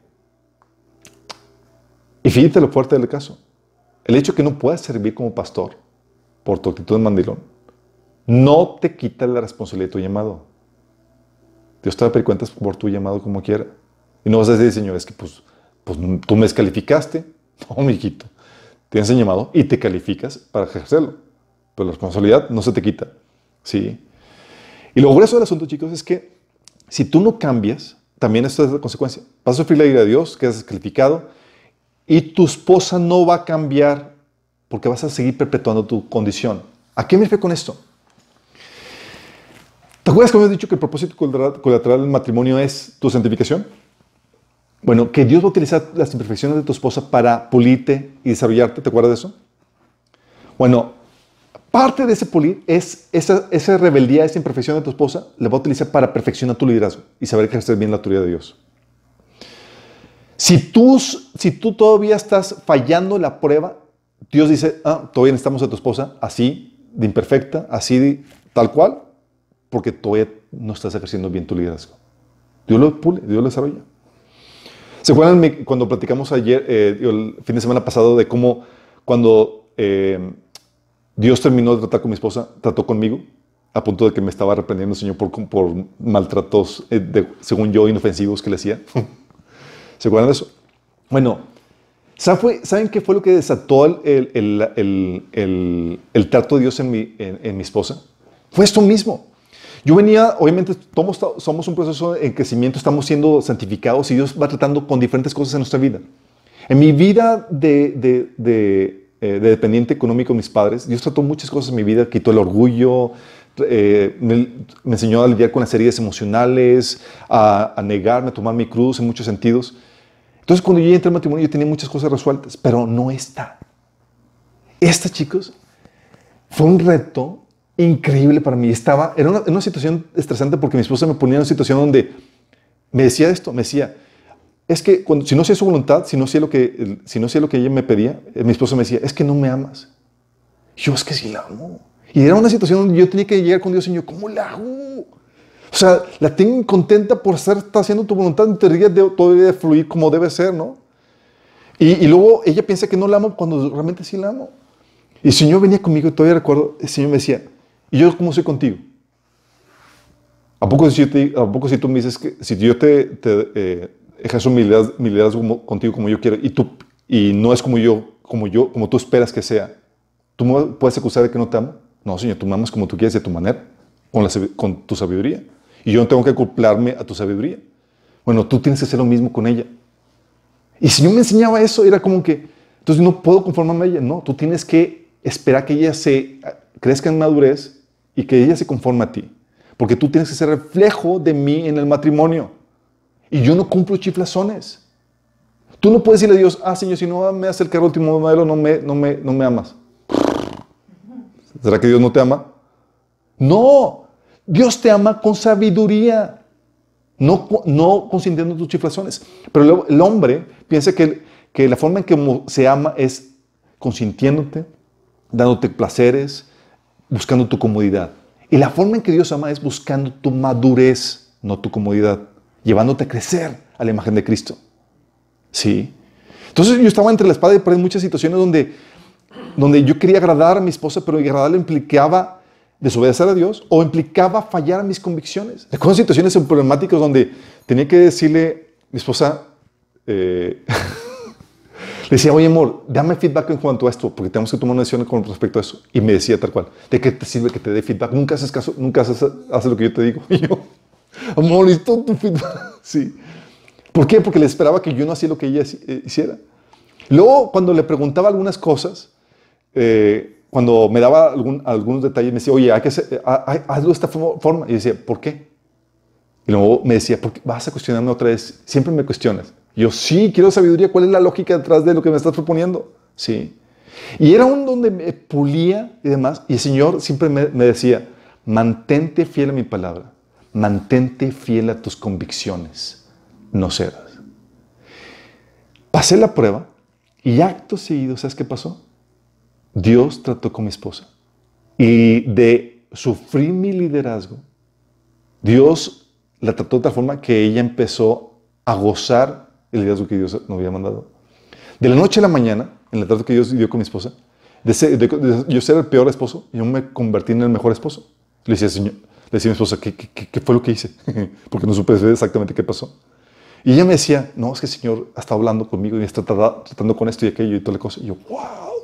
y fíjate lo fuerte del caso. El hecho de que no puedas servir como pastor por tu actitud de mandilón no te quita la responsabilidad de tu llamado. Dios te va a por tu llamado como quiera. Y no vas a decir, Señor, es que pues pues tú me descalificaste. No, mijito. tienes el llamado y te calificas para ejercerlo. Pero la responsabilidad no se te quita. ¿sí? Y lo grueso del asunto, chicos, es que si tú no cambias, también esto es la consecuencia. Vas a sufrir la ira de Dios, quedas descalificado, y tu esposa no va a cambiar porque vas a seguir perpetuando tu condición. ¿A qué me refiero con esto? ¿Te acuerdas que hemos dicho que el propósito colateral del matrimonio es tu santificación? Bueno, que Dios va a utilizar las imperfecciones de tu esposa para pulirte y desarrollarte. ¿Te acuerdas de eso? Bueno, parte de ese pulir es esa, esa rebeldía, esa imperfección de tu esposa, la va a utilizar para perfeccionar tu liderazgo y saber ejercer bien la autoridad de Dios. Si tú, si tú todavía estás fallando la prueba, Dios dice, ah, todavía necesitamos a tu esposa así, de imperfecta, así, de, tal cual, porque todavía no estás ejerciendo bien tu liderazgo. Dios lo pule, Dios lo desarrolla. ¿Se acuerdan cuando platicamos ayer, eh, el fin de semana pasado, de cómo cuando eh, Dios terminó de tratar con mi esposa, trató conmigo, a punto de que me estaba reprendiendo el Señor por, por maltratos, eh, según yo, inofensivos que le hacía? ¿Se acuerdan de eso? Bueno, ¿saben qué fue lo que desató el, el, el, trato de Dios en mi, en, mi, esposa? Fue esto mismo. Yo venía, obviamente, somos, somos un proceso en crecimiento, estamos siendo santificados y Dios va tratando con diferentes cosas en nuestra vida. En mi vida de, de, de, eh, de dependiente económico de mis padres, Dios trató muchas cosas en mi vida, quitó el orgullo, eh, me, enseñó a lidiar con las heridas emocionales, a, a negarme, a tomar mi cruz en muchos sentidos. Entonces, cuando yo entré al matrimonio, yo tenía muchas cosas resueltas, pero no esta. Esta, chicos, fue un reto increíble para mí. Estaba, era una, situación estresante porque mi esposa me ponía en una situación donde me decía esto, me decía, es que cuando, si no hacía su voluntad, si no hacía lo que, si no hacía lo que ella me pedía, eh, mi esposa me decía, es que no me amas. yo, es que sí la amo. Y era una situación donde yo tenía que llegar con Dios, Señor, ¿cómo la hago? O sea, la tengo contenta por estar haciendo tu voluntad, y de, todo debe fluir como debe ser, ¿no? Y, luego ella piensa que no la amo cuando realmente sí la amo. Y el Señor venía conmigo y todavía recuerdo, el Señor me decía, ¿y yo cómo soy contigo? ¿A poco si, ¿a poco si tú me dices que si yo te, te eh, ejerzo mi liderazgo, contigo como yo quiero y, tú, y no es como yo, como yo, como tú esperas que sea, ¿tú me puedes acusar de que no te amo? No, Señor, tú me amas como tú quieres de tu manera, con, la, con tu sabiduría. Y yo no tengo que acoplarme a tu sabiduría. Bueno, tú tienes que hacer lo mismo con ella. Y si yo me enseñaba eso, era como que, entonces no puedo conformarme a ella. No, tú tienes que esperar que ella se crezca en madurez y que ella se conforme a ti. Porque tú tienes que ser reflejo de mí en el matrimonio. Y yo no cumplo chiflazones. Tú no puedes decirle a Dios, ah, Señor, si no me hace el último modelo, no me, no, me, no me amas. ¿Será que Dios no te ama? No, Dios te ama con sabiduría, no, no consintiendo tus chiflazones. Pero el, hombre piensa que, que la forma en que se ama es consintiéndote, dándote placeres, buscando tu comodidad. Y la forma en que Dios ama es buscando tu madurez, no tu comodidad, llevándote a crecer a la imagen de Cristo. ¿Sí? Entonces yo estaba entre la espada y la pared en muchas situaciones donde, donde yo quería agradar a mi esposa, pero agradarle implicaba desobedecer a Dios o implicaba fallar a mis convicciones. Recuerdo situaciones problemáticas donde tenía que decirle mi esposa, eh, le decía, oye amor, dame feedback en cuanto a esto, porque tenemos que tomar una decisión con respecto a eso. Y me decía tal cual, ¿de qué te sirve que te dé feedback? Nunca haces caso, nunca haces, lo que yo te digo. Y yo, amor, listo tu feedback. Sí. ¿Por qué? Porque le esperaba que yo no hacía lo que ella eh, hiciera. Luego, cuando le preguntaba algunas cosas, eh, cuando me daba algún, algunos detalles, me decía, oye, hay que hacer, hazlo de esta forma. Y decía, ¿por qué? Y luego me decía, ¿por qué vas a cuestionarme otra vez? Siempre me cuestionas. Yo, sí, quiero sabiduría. ¿Cuál es la lógica detrás de lo que me estás proponiendo? Sí. Y era un donde me pulía y demás. Y el Señor siempre me, me decía, mantente fiel a mi palabra. Mantente fiel a tus convicciones. No cedas. Pasé la prueba y acto seguido, ¿sabes qué pasó? Dios trató con mi esposa. Y de sufrir mi liderazgo, Dios la trató de tal forma que ella empezó a gozar el liderazgo que Dios nos había mandado. De la noche a la mañana, en el trato que Dios dio con mi esposa, yo ser el peor esposo, yo me convertí en el mejor esposo. Le decía, señor, le decía a mi esposa, ¿qué, qué, fue lo que hice? Porque no supe exactamente qué pasó. Y ella me decía, no, es que el Señor ha estado hablando conmigo y está tratando con esto y aquello y toda la cosa. Y yo, wow.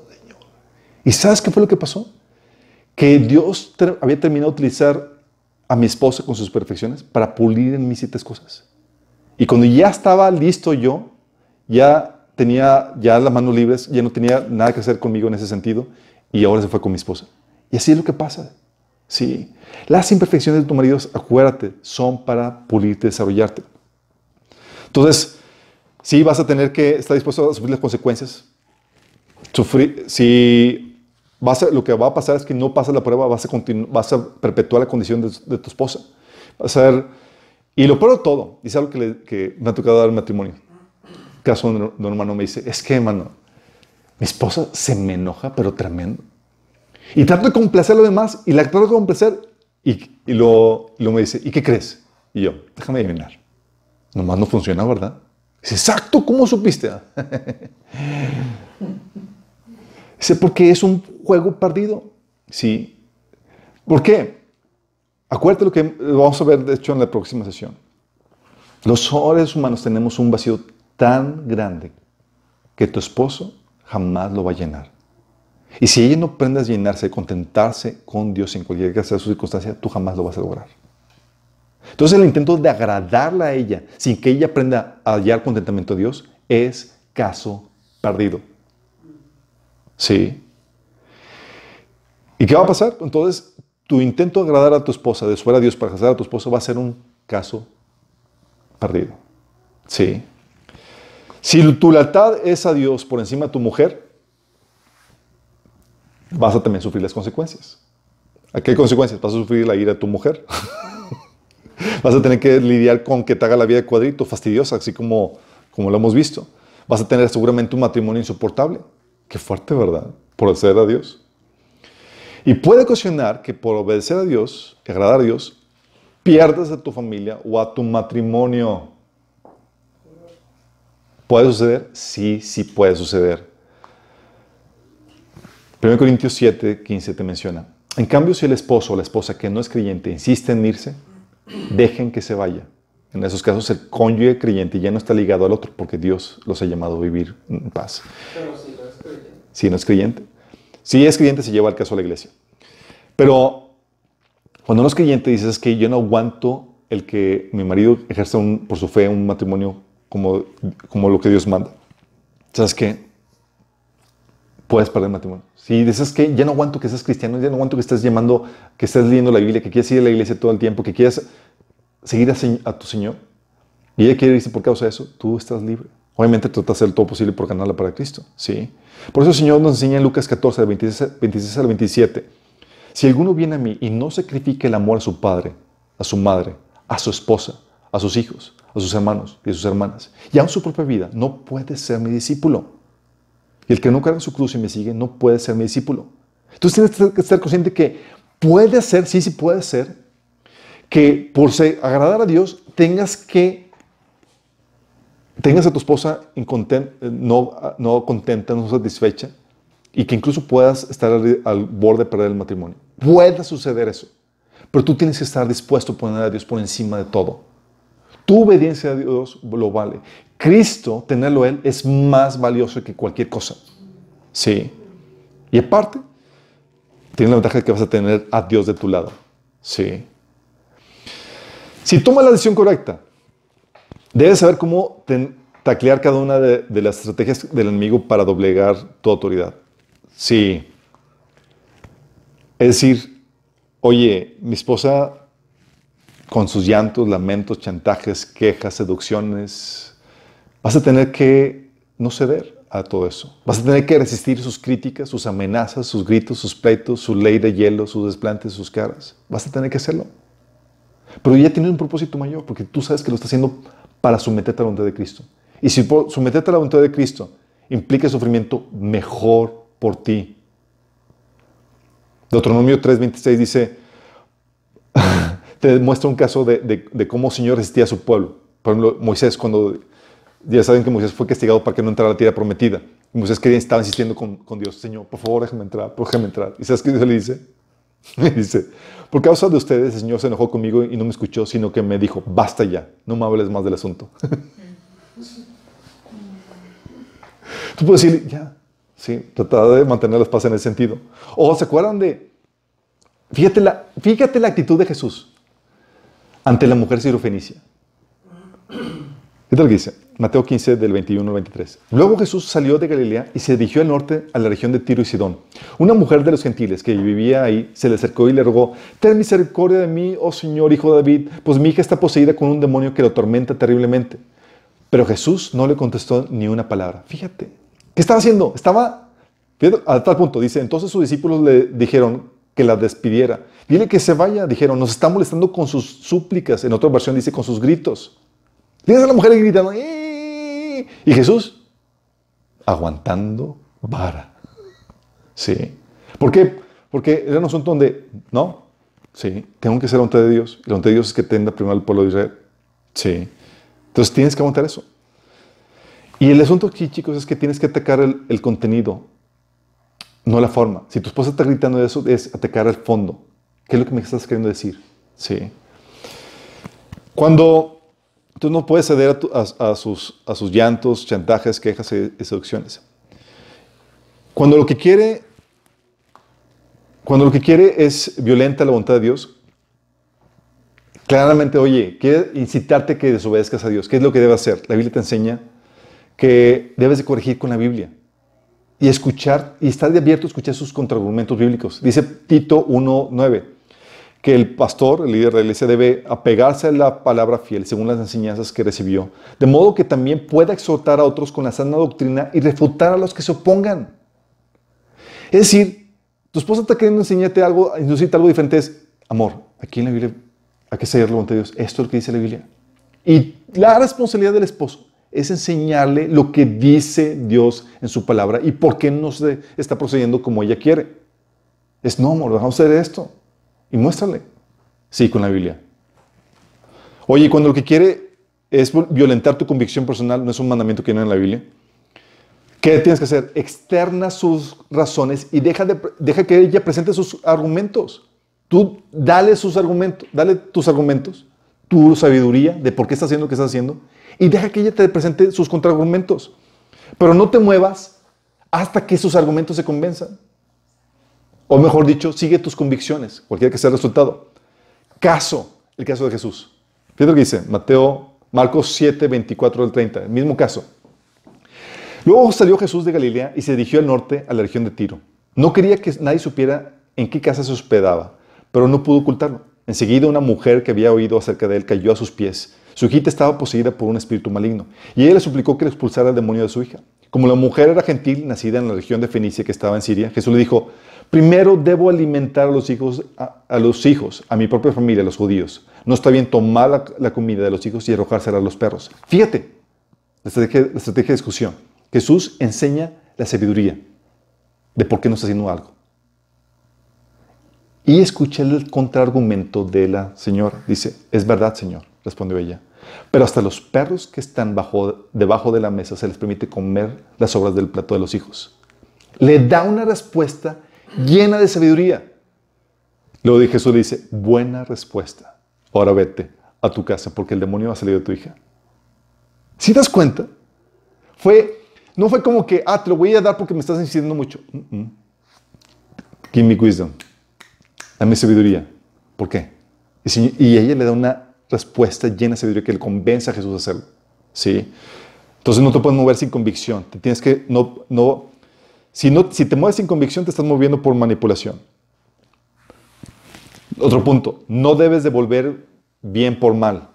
¿Y sabes qué fue lo que pasó? Que Dios había terminado de utilizar a mi esposa con sus perfecciones para pulir en mis siete cosas. Y cuando ya estaba listo yo, ya tenía ya las manos libres, ya no tenía nada que hacer conmigo en ese sentido, y ahora se fue con mi esposa. Y así es lo que pasa. Sí. Las imperfecciones de tu marido, acuérdate, son para pulirte, desarrollarte. Entonces, sí vas a tener que estar dispuesto a sufrir las consecuencias. Sufrir, si vas a- lo que va a pasar es que no pasas la prueba, vas a, vas a perpetuar la condición de, de tu esposa. Vas a ver, y lo peor de todo, y es algo que, le- que me ha tocado dar matrimonio. Caso de un hermano me dice, es que hermano, mi esposa se me enoja, pero tremendo. Y trato de complacer a los demás, y la trato de complacer, y, y lo, lo me dice, ¿y qué crees? Y yo, déjame adivinar. Nomás no funciona, ¿verdad? Dice, exacto, ¿cómo supiste? Dice, porque es un juego perdido. Sí. ¿Por qué? Acuérdate lo que vamos a ver, de hecho, en la próxima sesión. Los seres humanos tenemos un vacío tan grande que tu esposo jamás lo va a llenar. Y si ella no aprende a llenarse, contentarse con Dios en cualquier que sea su circunstancia, tú jamás lo vas a lograr. Entonces el intento de agradarla a ella sin que ella aprenda a hallar contentamiento a Dios es caso perdido. Sí. ¿Y qué va a pasar? Entonces tu intento de agradar a tu esposa, de fuera a Dios para agradar a tu esposo, va a ser un caso perdido. Sí. Si tu lealtad es a Dios por encima de tu mujer, vas a también sufrir las consecuencias. ¿A qué consecuencias? Vas a sufrir la ira de tu mujer. Vas a tener que lidiar con que te haga la vida de cuadrito, fastidiosa, así como, como lo hemos visto. Vas a tener seguramente un matrimonio insoportable. Qué fuerte, ¿verdad? Por obedecer a Dios. Y puede ocasionar que por obedecer a Dios, y agradar a Dios, pierdas a tu familia o a tu matrimonio. ¿Puede suceder? Sí, sí puede suceder. 1 Corintios 7, 15 te menciona. En cambio, si el esposo o la esposa que no es creyente insiste en irse, dejen que se vaya. En esos casos, el cónyuge creyente ya no está ligado al otro porque Dios los ha llamado a vivir en paz. Pero si no es creyente. Si no es creyente. Si es creyente, se lleva el caso a la iglesia. Pero cuando no es creyente, dices que yo no aguanto el que mi marido ejerza por su fe un matrimonio como, como lo que Dios manda. ¿Sabes qué? Puedes perder el matrimonio. Si dices que ya no aguanto que seas cristiano, ya no aguanto que estés llamando, que estés leyendo la Biblia, que quieres ir a la iglesia todo el tiempo, que quieras seguir a, a tu Señor, y ella quiere irse por causa de eso, tú estás libre. Obviamente trata de hacer todo posible por ganarla para Cristo. ¿sí? Por eso el Señor nos enseña en Lucas 14, del 26, 26 al 27. Si alguno viene a mí y no sacrifica el amor a su padre, a su madre, a su esposa, a sus hijos, a sus hermanos y a sus hermanas, y aun su propia vida, no puede ser mi discípulo. Y el que no carga su cruz y me sigue no puede ser mi discípulo. Entonces tienes que estar consciente que puede ser, sí, sí puede ser, que por agradar a Dios tengas que tengas a tu esposa eh, no, no contenta, no satisfecha, y que incluso puedas estar al, al borde de perder el matrimonio. Puede suceder eso, pero tú tienes que estar dispuesto a poner a Dios por encima de todo. Tu obediencia a Dios lo vale. Cristo, tenerlo Él, es más valioso que cualquier cosa. Sí. Y aparte, tienes la ventaja de que vas a tener a Dios de tu lado. Sí. Si tomas la decisión correcta, Debes saber cómo ten- taclear cada una de, de las estrategias del enemigo para doblegar tu autoridad. Sí. Es decir, oye, mi esposa con sus llantos, lamentos, chantajes, quejas, seducciones, vas a tener que no ceder a todo eso. Vas a tener que resistir sus críticas, sus amenazas, sus gritos, sus pleitos, su ley de hielo, sus desplantes, sus caras. Vas a tener que hacerlo. Pero ya tiene un propósito mayor, porque tú sabes que lo está haciendo para someterte a la voluntad de Cristo. Y si someterte a la voluntad de Cristo implica sufrimiento, mejor por ti. Deuteronomio 3:26 dice, te muestra un caso de, de- de cómo el Señor resistía a su pueblo. Por ejemplo, Moisés, cuando ya saben que Moisés fue castigado para que no entrara a la tierra prometida. Y Moisés quería, estaba insistiendo con, con Dios, Señor, por favor, déjame entrar, por déjame entrar. ¿Y sabes qué Dios le dice? Le dice, por causa de ustedes, el Señor se enojó conmigo y no me escuchó, sino que me dijo, basta ya, no me hables más del asunto. Tú puedes decir, ya, ¿sí? Trataba de mantener las paz en ese sentido. O se acuerdan de, fíjate la, fíjate la actitud de Jesús ante la mujer sirofenicia. ¿Qué tal que dice? Mateo 15, del 21 al 23. Luego Jesús salió de Galilea y se dirigió al norte a la región de Tiro y Sidón. Una mujer de los gentiles que vivía ahí se le acercó y le rogó, ten misericordia de mí, oh Señor, hijo de David, pues mi hija está poseída con un demonio que lo atormenta terriblemente. Pero Jesús no le contestó ni una palabra. Fíjate, ¿qué estaba haciendo? Estaba, a tal punto, dice, entonces sus discípulos le dijeron que la despidiera. Dile que se vaya, dijeron, nos está molestando con sus súplicas. En otra versión dice con sus gritos. Tienes a la mujer gritando, "¡Eh!". Y Jesús aguantando vara. Sí. ¿Por qué? Porque era un asunto donde, no, sí, tengo que ser la voluntad de Dios. Y la voluntad de Dios es que tenga primero al pueblo de Israel. Sí. Entonces tienes que aguantar eso. Y el asunto aquí, chicos, es que tienes que atacar el, contenido, no la forma. Si tu esposa está gritando eso, es atacar el fondo. ¿Qué es lo que me estás queriendo decir? Sí. Cuando tú no puedes ceder a, tu- a- a sus, a sus llantos, chantajes, quejas y, y seducciones. Cuando lo que quiere, cuando lo que quiere es violenta la voluntad de Dios, claramente, oye, quiere incitarte a que desobedezcas a Dios. ¿Qué es lo que debe hacer? La Biblia te enseña que debes de corregir con la Biblia y escuchar y estar abierto a escuchar sus contraargumentos bíblicos. Dice Tito 1.9 que el pastor, el líder de la iglesia, debe apegarse a la palabra fiel según las enseñanzas que recibió, de modo que también pueda exhortar a otros con la sana doctrina y refutar a los que se opongan. Es decir, tu esposa está queriendo enseñarte algo, inducirte algo diferente, es amor. Aquí en la Biblia hay que seguir la voluntad de Dios. Esto es lo que dice la Biblia. Y la responsabilidad del esposo es enseñarle lo que dice Dios en su palabra y por qué no se está procediendo como ella quiere. Es no, amor, vamos a hacer esto. Y muéstrale. Sí, con la Biblia. Oye, cuando lo que quiere es violentar tu convicción personal, no es un mandamiento que no en la Biblia. ¿Qué tienes que hacer? Externa sus razones y deja, de, deja que ella presente sus argumentos. Tú dale sus argumentos, dale tus argumentos, tu sabiduría de por qué estás haciendo lo que estás haciendo y deja que ella te presente sus contraargumentos. Pero no te muevas hasta que sus argumentos se convenzan. O mejor dicho, sigue tus convicciones, cualquiera que sea el resultado. Caso, el caso de Jesús. Fíjate lo que dice Mateo, Marcos 7, 24 al 30, el mismo caso. Luego salió Jesús de Galilea y se dirigió al norte, a la región de Tiro. No quería que nadie supiera en qué casa se hospedaba, pero no pudo ocultarlo. Enseguida una mujer que había oído acerca de él cayó a sus pies. Su hijita estaba poseída por un espíritu maligno, y ella le suplicó que le expulsara el demonio de su hija. Como la mujer era gentil, nacida en la región de Fenicia que estaba en Siria, Jesús le dijo, primero debo alimentar a los hijos, a, los hijos, a mi propia familia, a los judíos. No está bien tomar la, comida de los hijos y arrojársela a los perros. Fíjate, la estrategia, de discusión. Jesús enseña la sabiduría de por qué no está haciendo algo. Y escucha el contraargumento de la señora. Dice, es verdad, Señor, respondió ella. Pero hasta los perros que están bajo, debajo de la mesa se les permite comer las sobras del plato de los hijos. Le da una respuesta llena de sabiduría. Luego Jesús le dice, buena respuesta. Ahora vete a tu casa porque el demonio va a salir de tu hija. ¿Sí te das cuenta? Fue, no fue como que, ah, te lo voy a dar porque me estás insistiendo mucho. Mm -mm. Give me wisdom. Dame sabiduría. ¿Por qué? Y, y ella le da una respuesta llena de sabiduría que le convence a Jesús a hacerlo. ¿Sí? Entonces no te puedes mover sin convicción. Te tienes que, no, no, si, no, si te mueves sin convicción, te estás moviendo por manipulación. Otro punto, no debes devolver bien por mal.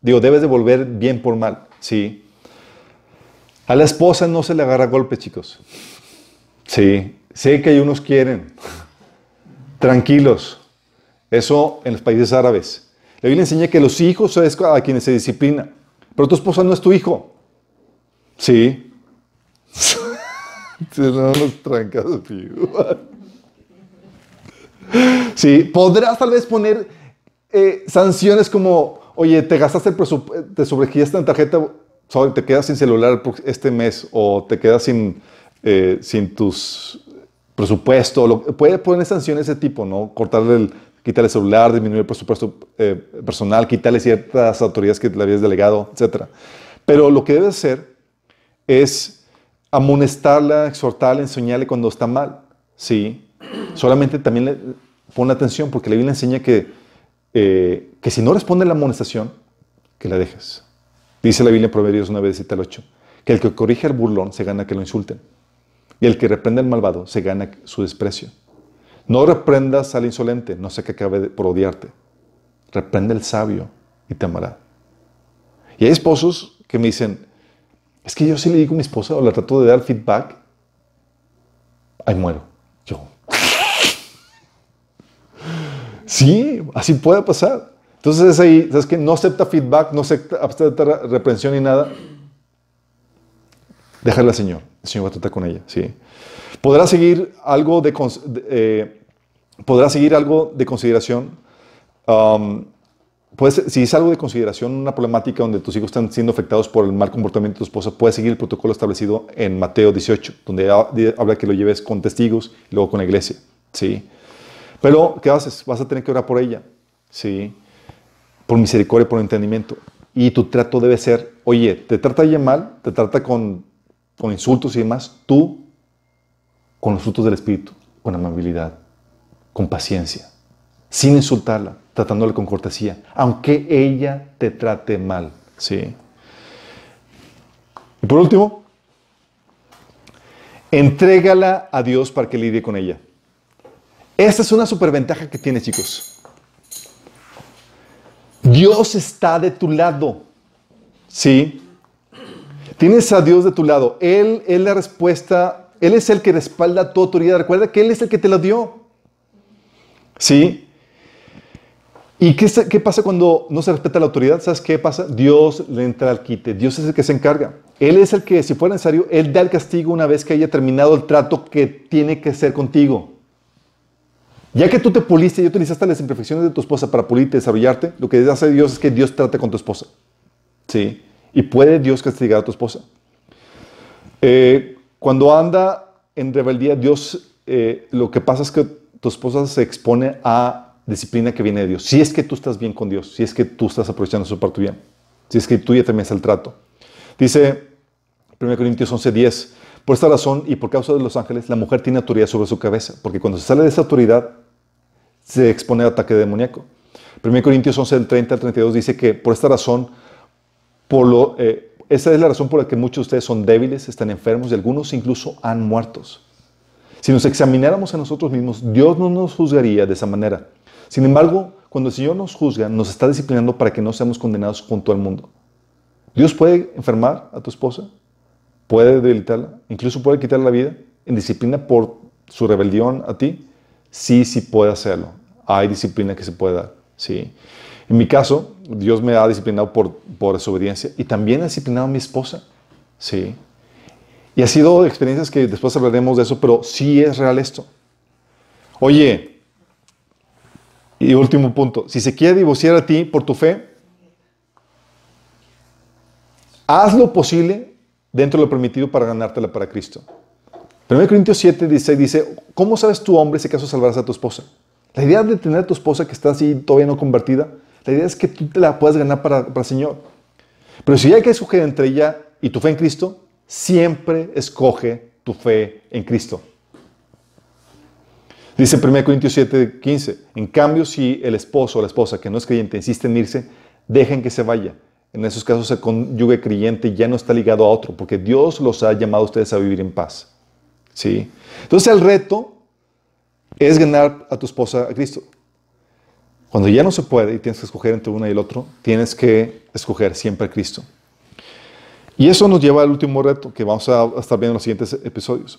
Digo, debes devolver bien por mal. Sí. A la esposa no se le agarra golpe, chicos. Sí. Sé que hay unos quieren. Tranquilos. Eso en los países árabes. La Biblia enseña que los hijos es a quienes se disciplina. Pero tu esposa no es tu hijo. Sí. Se dan los trancazos, Sí, podrás tal vez poner eh, sanciones como, oye, te gastaste el presupuesto, te sobregiraste en tarjeta, te quedas sin celular este mes o te quedas sin, eh, sin tus presupuesto. Lo, puede poner sanciones de ese tipo, ¿no? Cortarle el, quitarle el celular, disminuir el presupuesto eh, personal, quitarle ciertas autoridades que le habías delegado, etc. Pero lo que debes hacer es amonestarla, exhortarla, enseñarle cuando está mal. Sí. Solamente también le pone atención porque la Biblia enseña que, eh, que si no responde la amonestación, que la dejes. Dice la Biblia en Proverbios 9, 7 al 8, que el que corrige al burlón se gana que lo insulten. Y el que reprende al malvado se gana su desprecio. No reprendas al insolente, no sé que acabe por odiarte. Reprende al sabio y te amará. Y hay esposos que me dicen, es que yo sí le digo a mi esposa o le trato de dar feedback, ahí muero. Yo. Sí, así puede pasar. Entonces es ahí, ¿sabes qué? No acepta feedback, no acepta, acepta reprensión ni nada. Déjala al Señor. El Señor va a tratar con ella, ¿sí? Podrá seguir algo de, eh, podrá seguir algo de consideración. Um, puede ser- si es algo de consideración, una problemática donde tus hijos están siendo afectados por el mal comportamiento de tu esposa, puedes seguir el protocolo establecido en Mateo 18, donde ha- de- habla que lo lleves con testigos y luego con la iglesia, ¿sí? Pero, ¿qué haces? Vas a tener que orar por ella, ¿sí? Por misericordia, por entendimiento. Y tu trato debe ser, oye, te trata ella mal, te trata con, con insultos y demás, tú con los frutos del Espíritu, con amabilidad, con paciencia, sin insultarla, tratándola con cortesía, aunque ella te trate mal, ¿sí? Y por último, entrégala a Dios para que lidie con ella. Esta es una superventaja que tienes, chicos. Dios está de tu lado. ¿Sí? Tienes a Dios de tu lado. Él es la respuesta. Él es el que respalda tu autoridad. Recuerda que Él es el que te la dio. ¿Sí? ¿Y qué, qué pasa cuando no se respeta la autoridad? ¿Sabes qué pasa? Dios le entra al quite. Dios es el que se encarga. Él es el que, si fuera necesario, Él da el castigo una vez que haya terminado el trato que tiene que ser contigo. Ya que tú te puliste y utilizaste las imperfecciones de tu esposa para pulirte, desarrollarte, lo que hace Dios es que Dios trate con tu esposa. ¿Sí? Y puede Dios castigar a tu esposa. Eh, cuando anda en rebeldía, Dios, eh, lo que pasa es que tu esposa se expone a disciplina que viene de Dios. Si es que tú estás bien con Dios, si es que tú estás aprovechando su parte bien, si es que tú ya terminas el trato. Dice 1 Corintios 11:10, por esta razón y por causa de los ángeles, la mujer tiene autoridad sobre su cabeza, porque cuando se sale de esa autoridad, se expone al ataque demoníaco. 1 Corintios 11, del 30 al 32 dice que por esta razón, eh, esa es la razón por la que muchos de ustedes son débiles, están enfermos y algunos incluso han muertos. Si nos examináramos a nosotros mismos, Dios no nos juzgaría de esa manera. Sin embargo, cuando el Señor nos juzga, nos está disciplinando para que no seamos condenados junto al mundo. Dios puede enfermar a tu esposa, puede debilitarla, incluso puede quitarle la vida en disciplina por su rebelión a ti. Sí, sí puede hacerlo. Hay disciplina que se puede dar. Sí. En mi caso, Dios me ha disciplinado por, por desobediencia y también ha disciplinado a mi esposa. Sí. Y ha sido experiencias que después hablaremos de eso, pero sí es real esto. Oye, y último punto, si se quiere divorciar a ti por tu fe, haz lo posible dentro de lo permitido para ganártela para Cristo. 1 Corintios 7, 16 dice, ¿cómo sabes tu hombre si acaso salvarás a tu esposa? La idea de tener a tu esposa que está así todavía no convertida, la idea es que tú te la puedas ganar para, para el Señor. Pero si hay que escoger entre ella y tu fe en Cristo, siempre escoge tu fe en Cristo. Dice 1 Corintios 7, 15, en cambio si el esposo o la esposa que no es creyente insiste en irse, dejen que se vaya. En esos casos el cónyuge creyente ya no está ligado a otro, porque Dios los ha llamado a ustedes a vivir en paz. ¿Sí? Entonces el reto es ganar a tu esposa a Cristo. Cuando ya no se puede y tienes que escoger entre una y el otro, tienes que escoger siempre a Cristo. Y eso nos lleva al último reto que vamos a estar viendo en los siguientes episodios.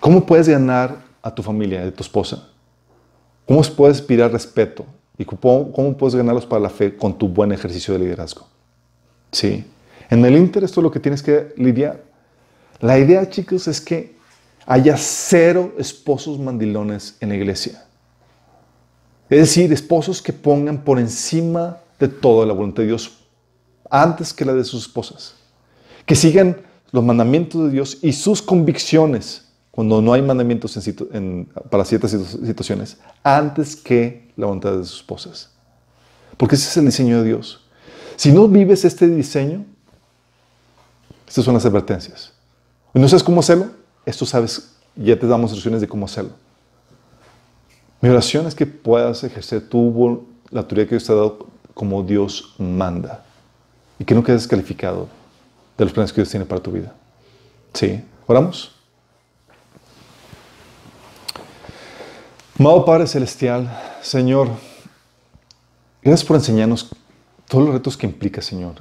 ¿Cómo puedes ganar a tu familia, a tu esposa? ¿Cómo puedes inspirar respeto? ¿Y cómo, puedes ganarlos para la fe con tu buen ejercicio de liderazgo? Sí. En el Inter esto es lo que tienes que lidiar. La idea, chicos, es que haya cero esposos mandilones en la iglesia. Es decir, esposos que pongan por encima de todo la voluntad de Dios antes que la de sus esposas. Que sigan los mandamientos de Dios y sus convicciones cuando no hay mandamientos en situ- en- para ciertas situ- situaciones antes que la voluntad de sus esposas. Porque ese es el diseño de Dios. Si no vives este diseño, estas son las advertencias. ¿No sabes cómo hacerlo? Esto sabes, ya te damos instrucciones de cómo hacerlo. Mi oración es que puedas ejercer tu, la autoridad que Dios te ha dado como Dios manda y que no quedes descalificado de los planes que Dios tiene para tu vida. ¿Sí? ¿Oramos? Amado Padre Celestial, Señor, gracias por enseñarnos todos los retos que implica, Señor,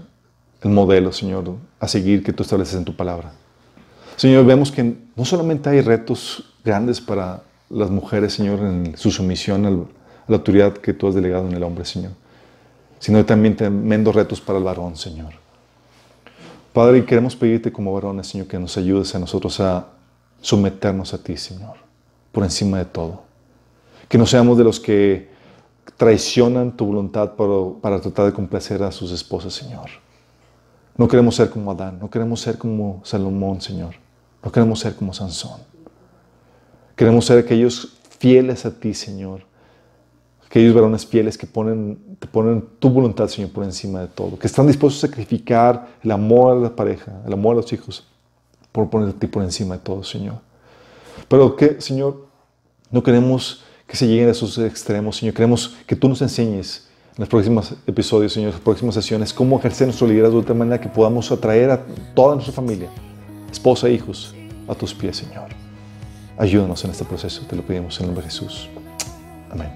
el modelo, Señor, a seguir que tú estableces en tu palabra. Señor, vemos que no solamente hay retos grandes para las mujeres, Señor, en su sumisión a la autoridad que tú has delegado en el hombre, Señor, sino también tremendos retos para el varón, Señor. Padre, queremos pedirte como varones, Señor, que nos ayudes a nosotros a someternos a ti, Señor, por encima de todo. Que no seamos de los que traicionan tu voluntad para, para tratar de complacer a sus esposas, Señor. No queremos ser como Adán, no queremos ser como Salomón, Señor. No queremos ser como Sansón. Queremos ser aquellos fieles a ti, Señor. Aquellos varones fieles que ponen, te ponen tu voluntad, Señor, por encima de todo. Que están dispuestos a sacrificar el amor a la pareja, el amor a los hijos, por poner a ti por encima de todo, Señor. Pero que, Señor, no queremos que se lleguen a esos extremos, Señor. Queremos que tú nos enseñes en los próximos episodios, Señor, en las próximas sesiones, cómo ejercer nuestro liderazgo de tal manera que podamos atraer a toda nuestra familia, esposa e hijos, a tus pies, Señor. Ayúdanos en este proceso, te lo pedimos en el nombre de Jesús. Amén.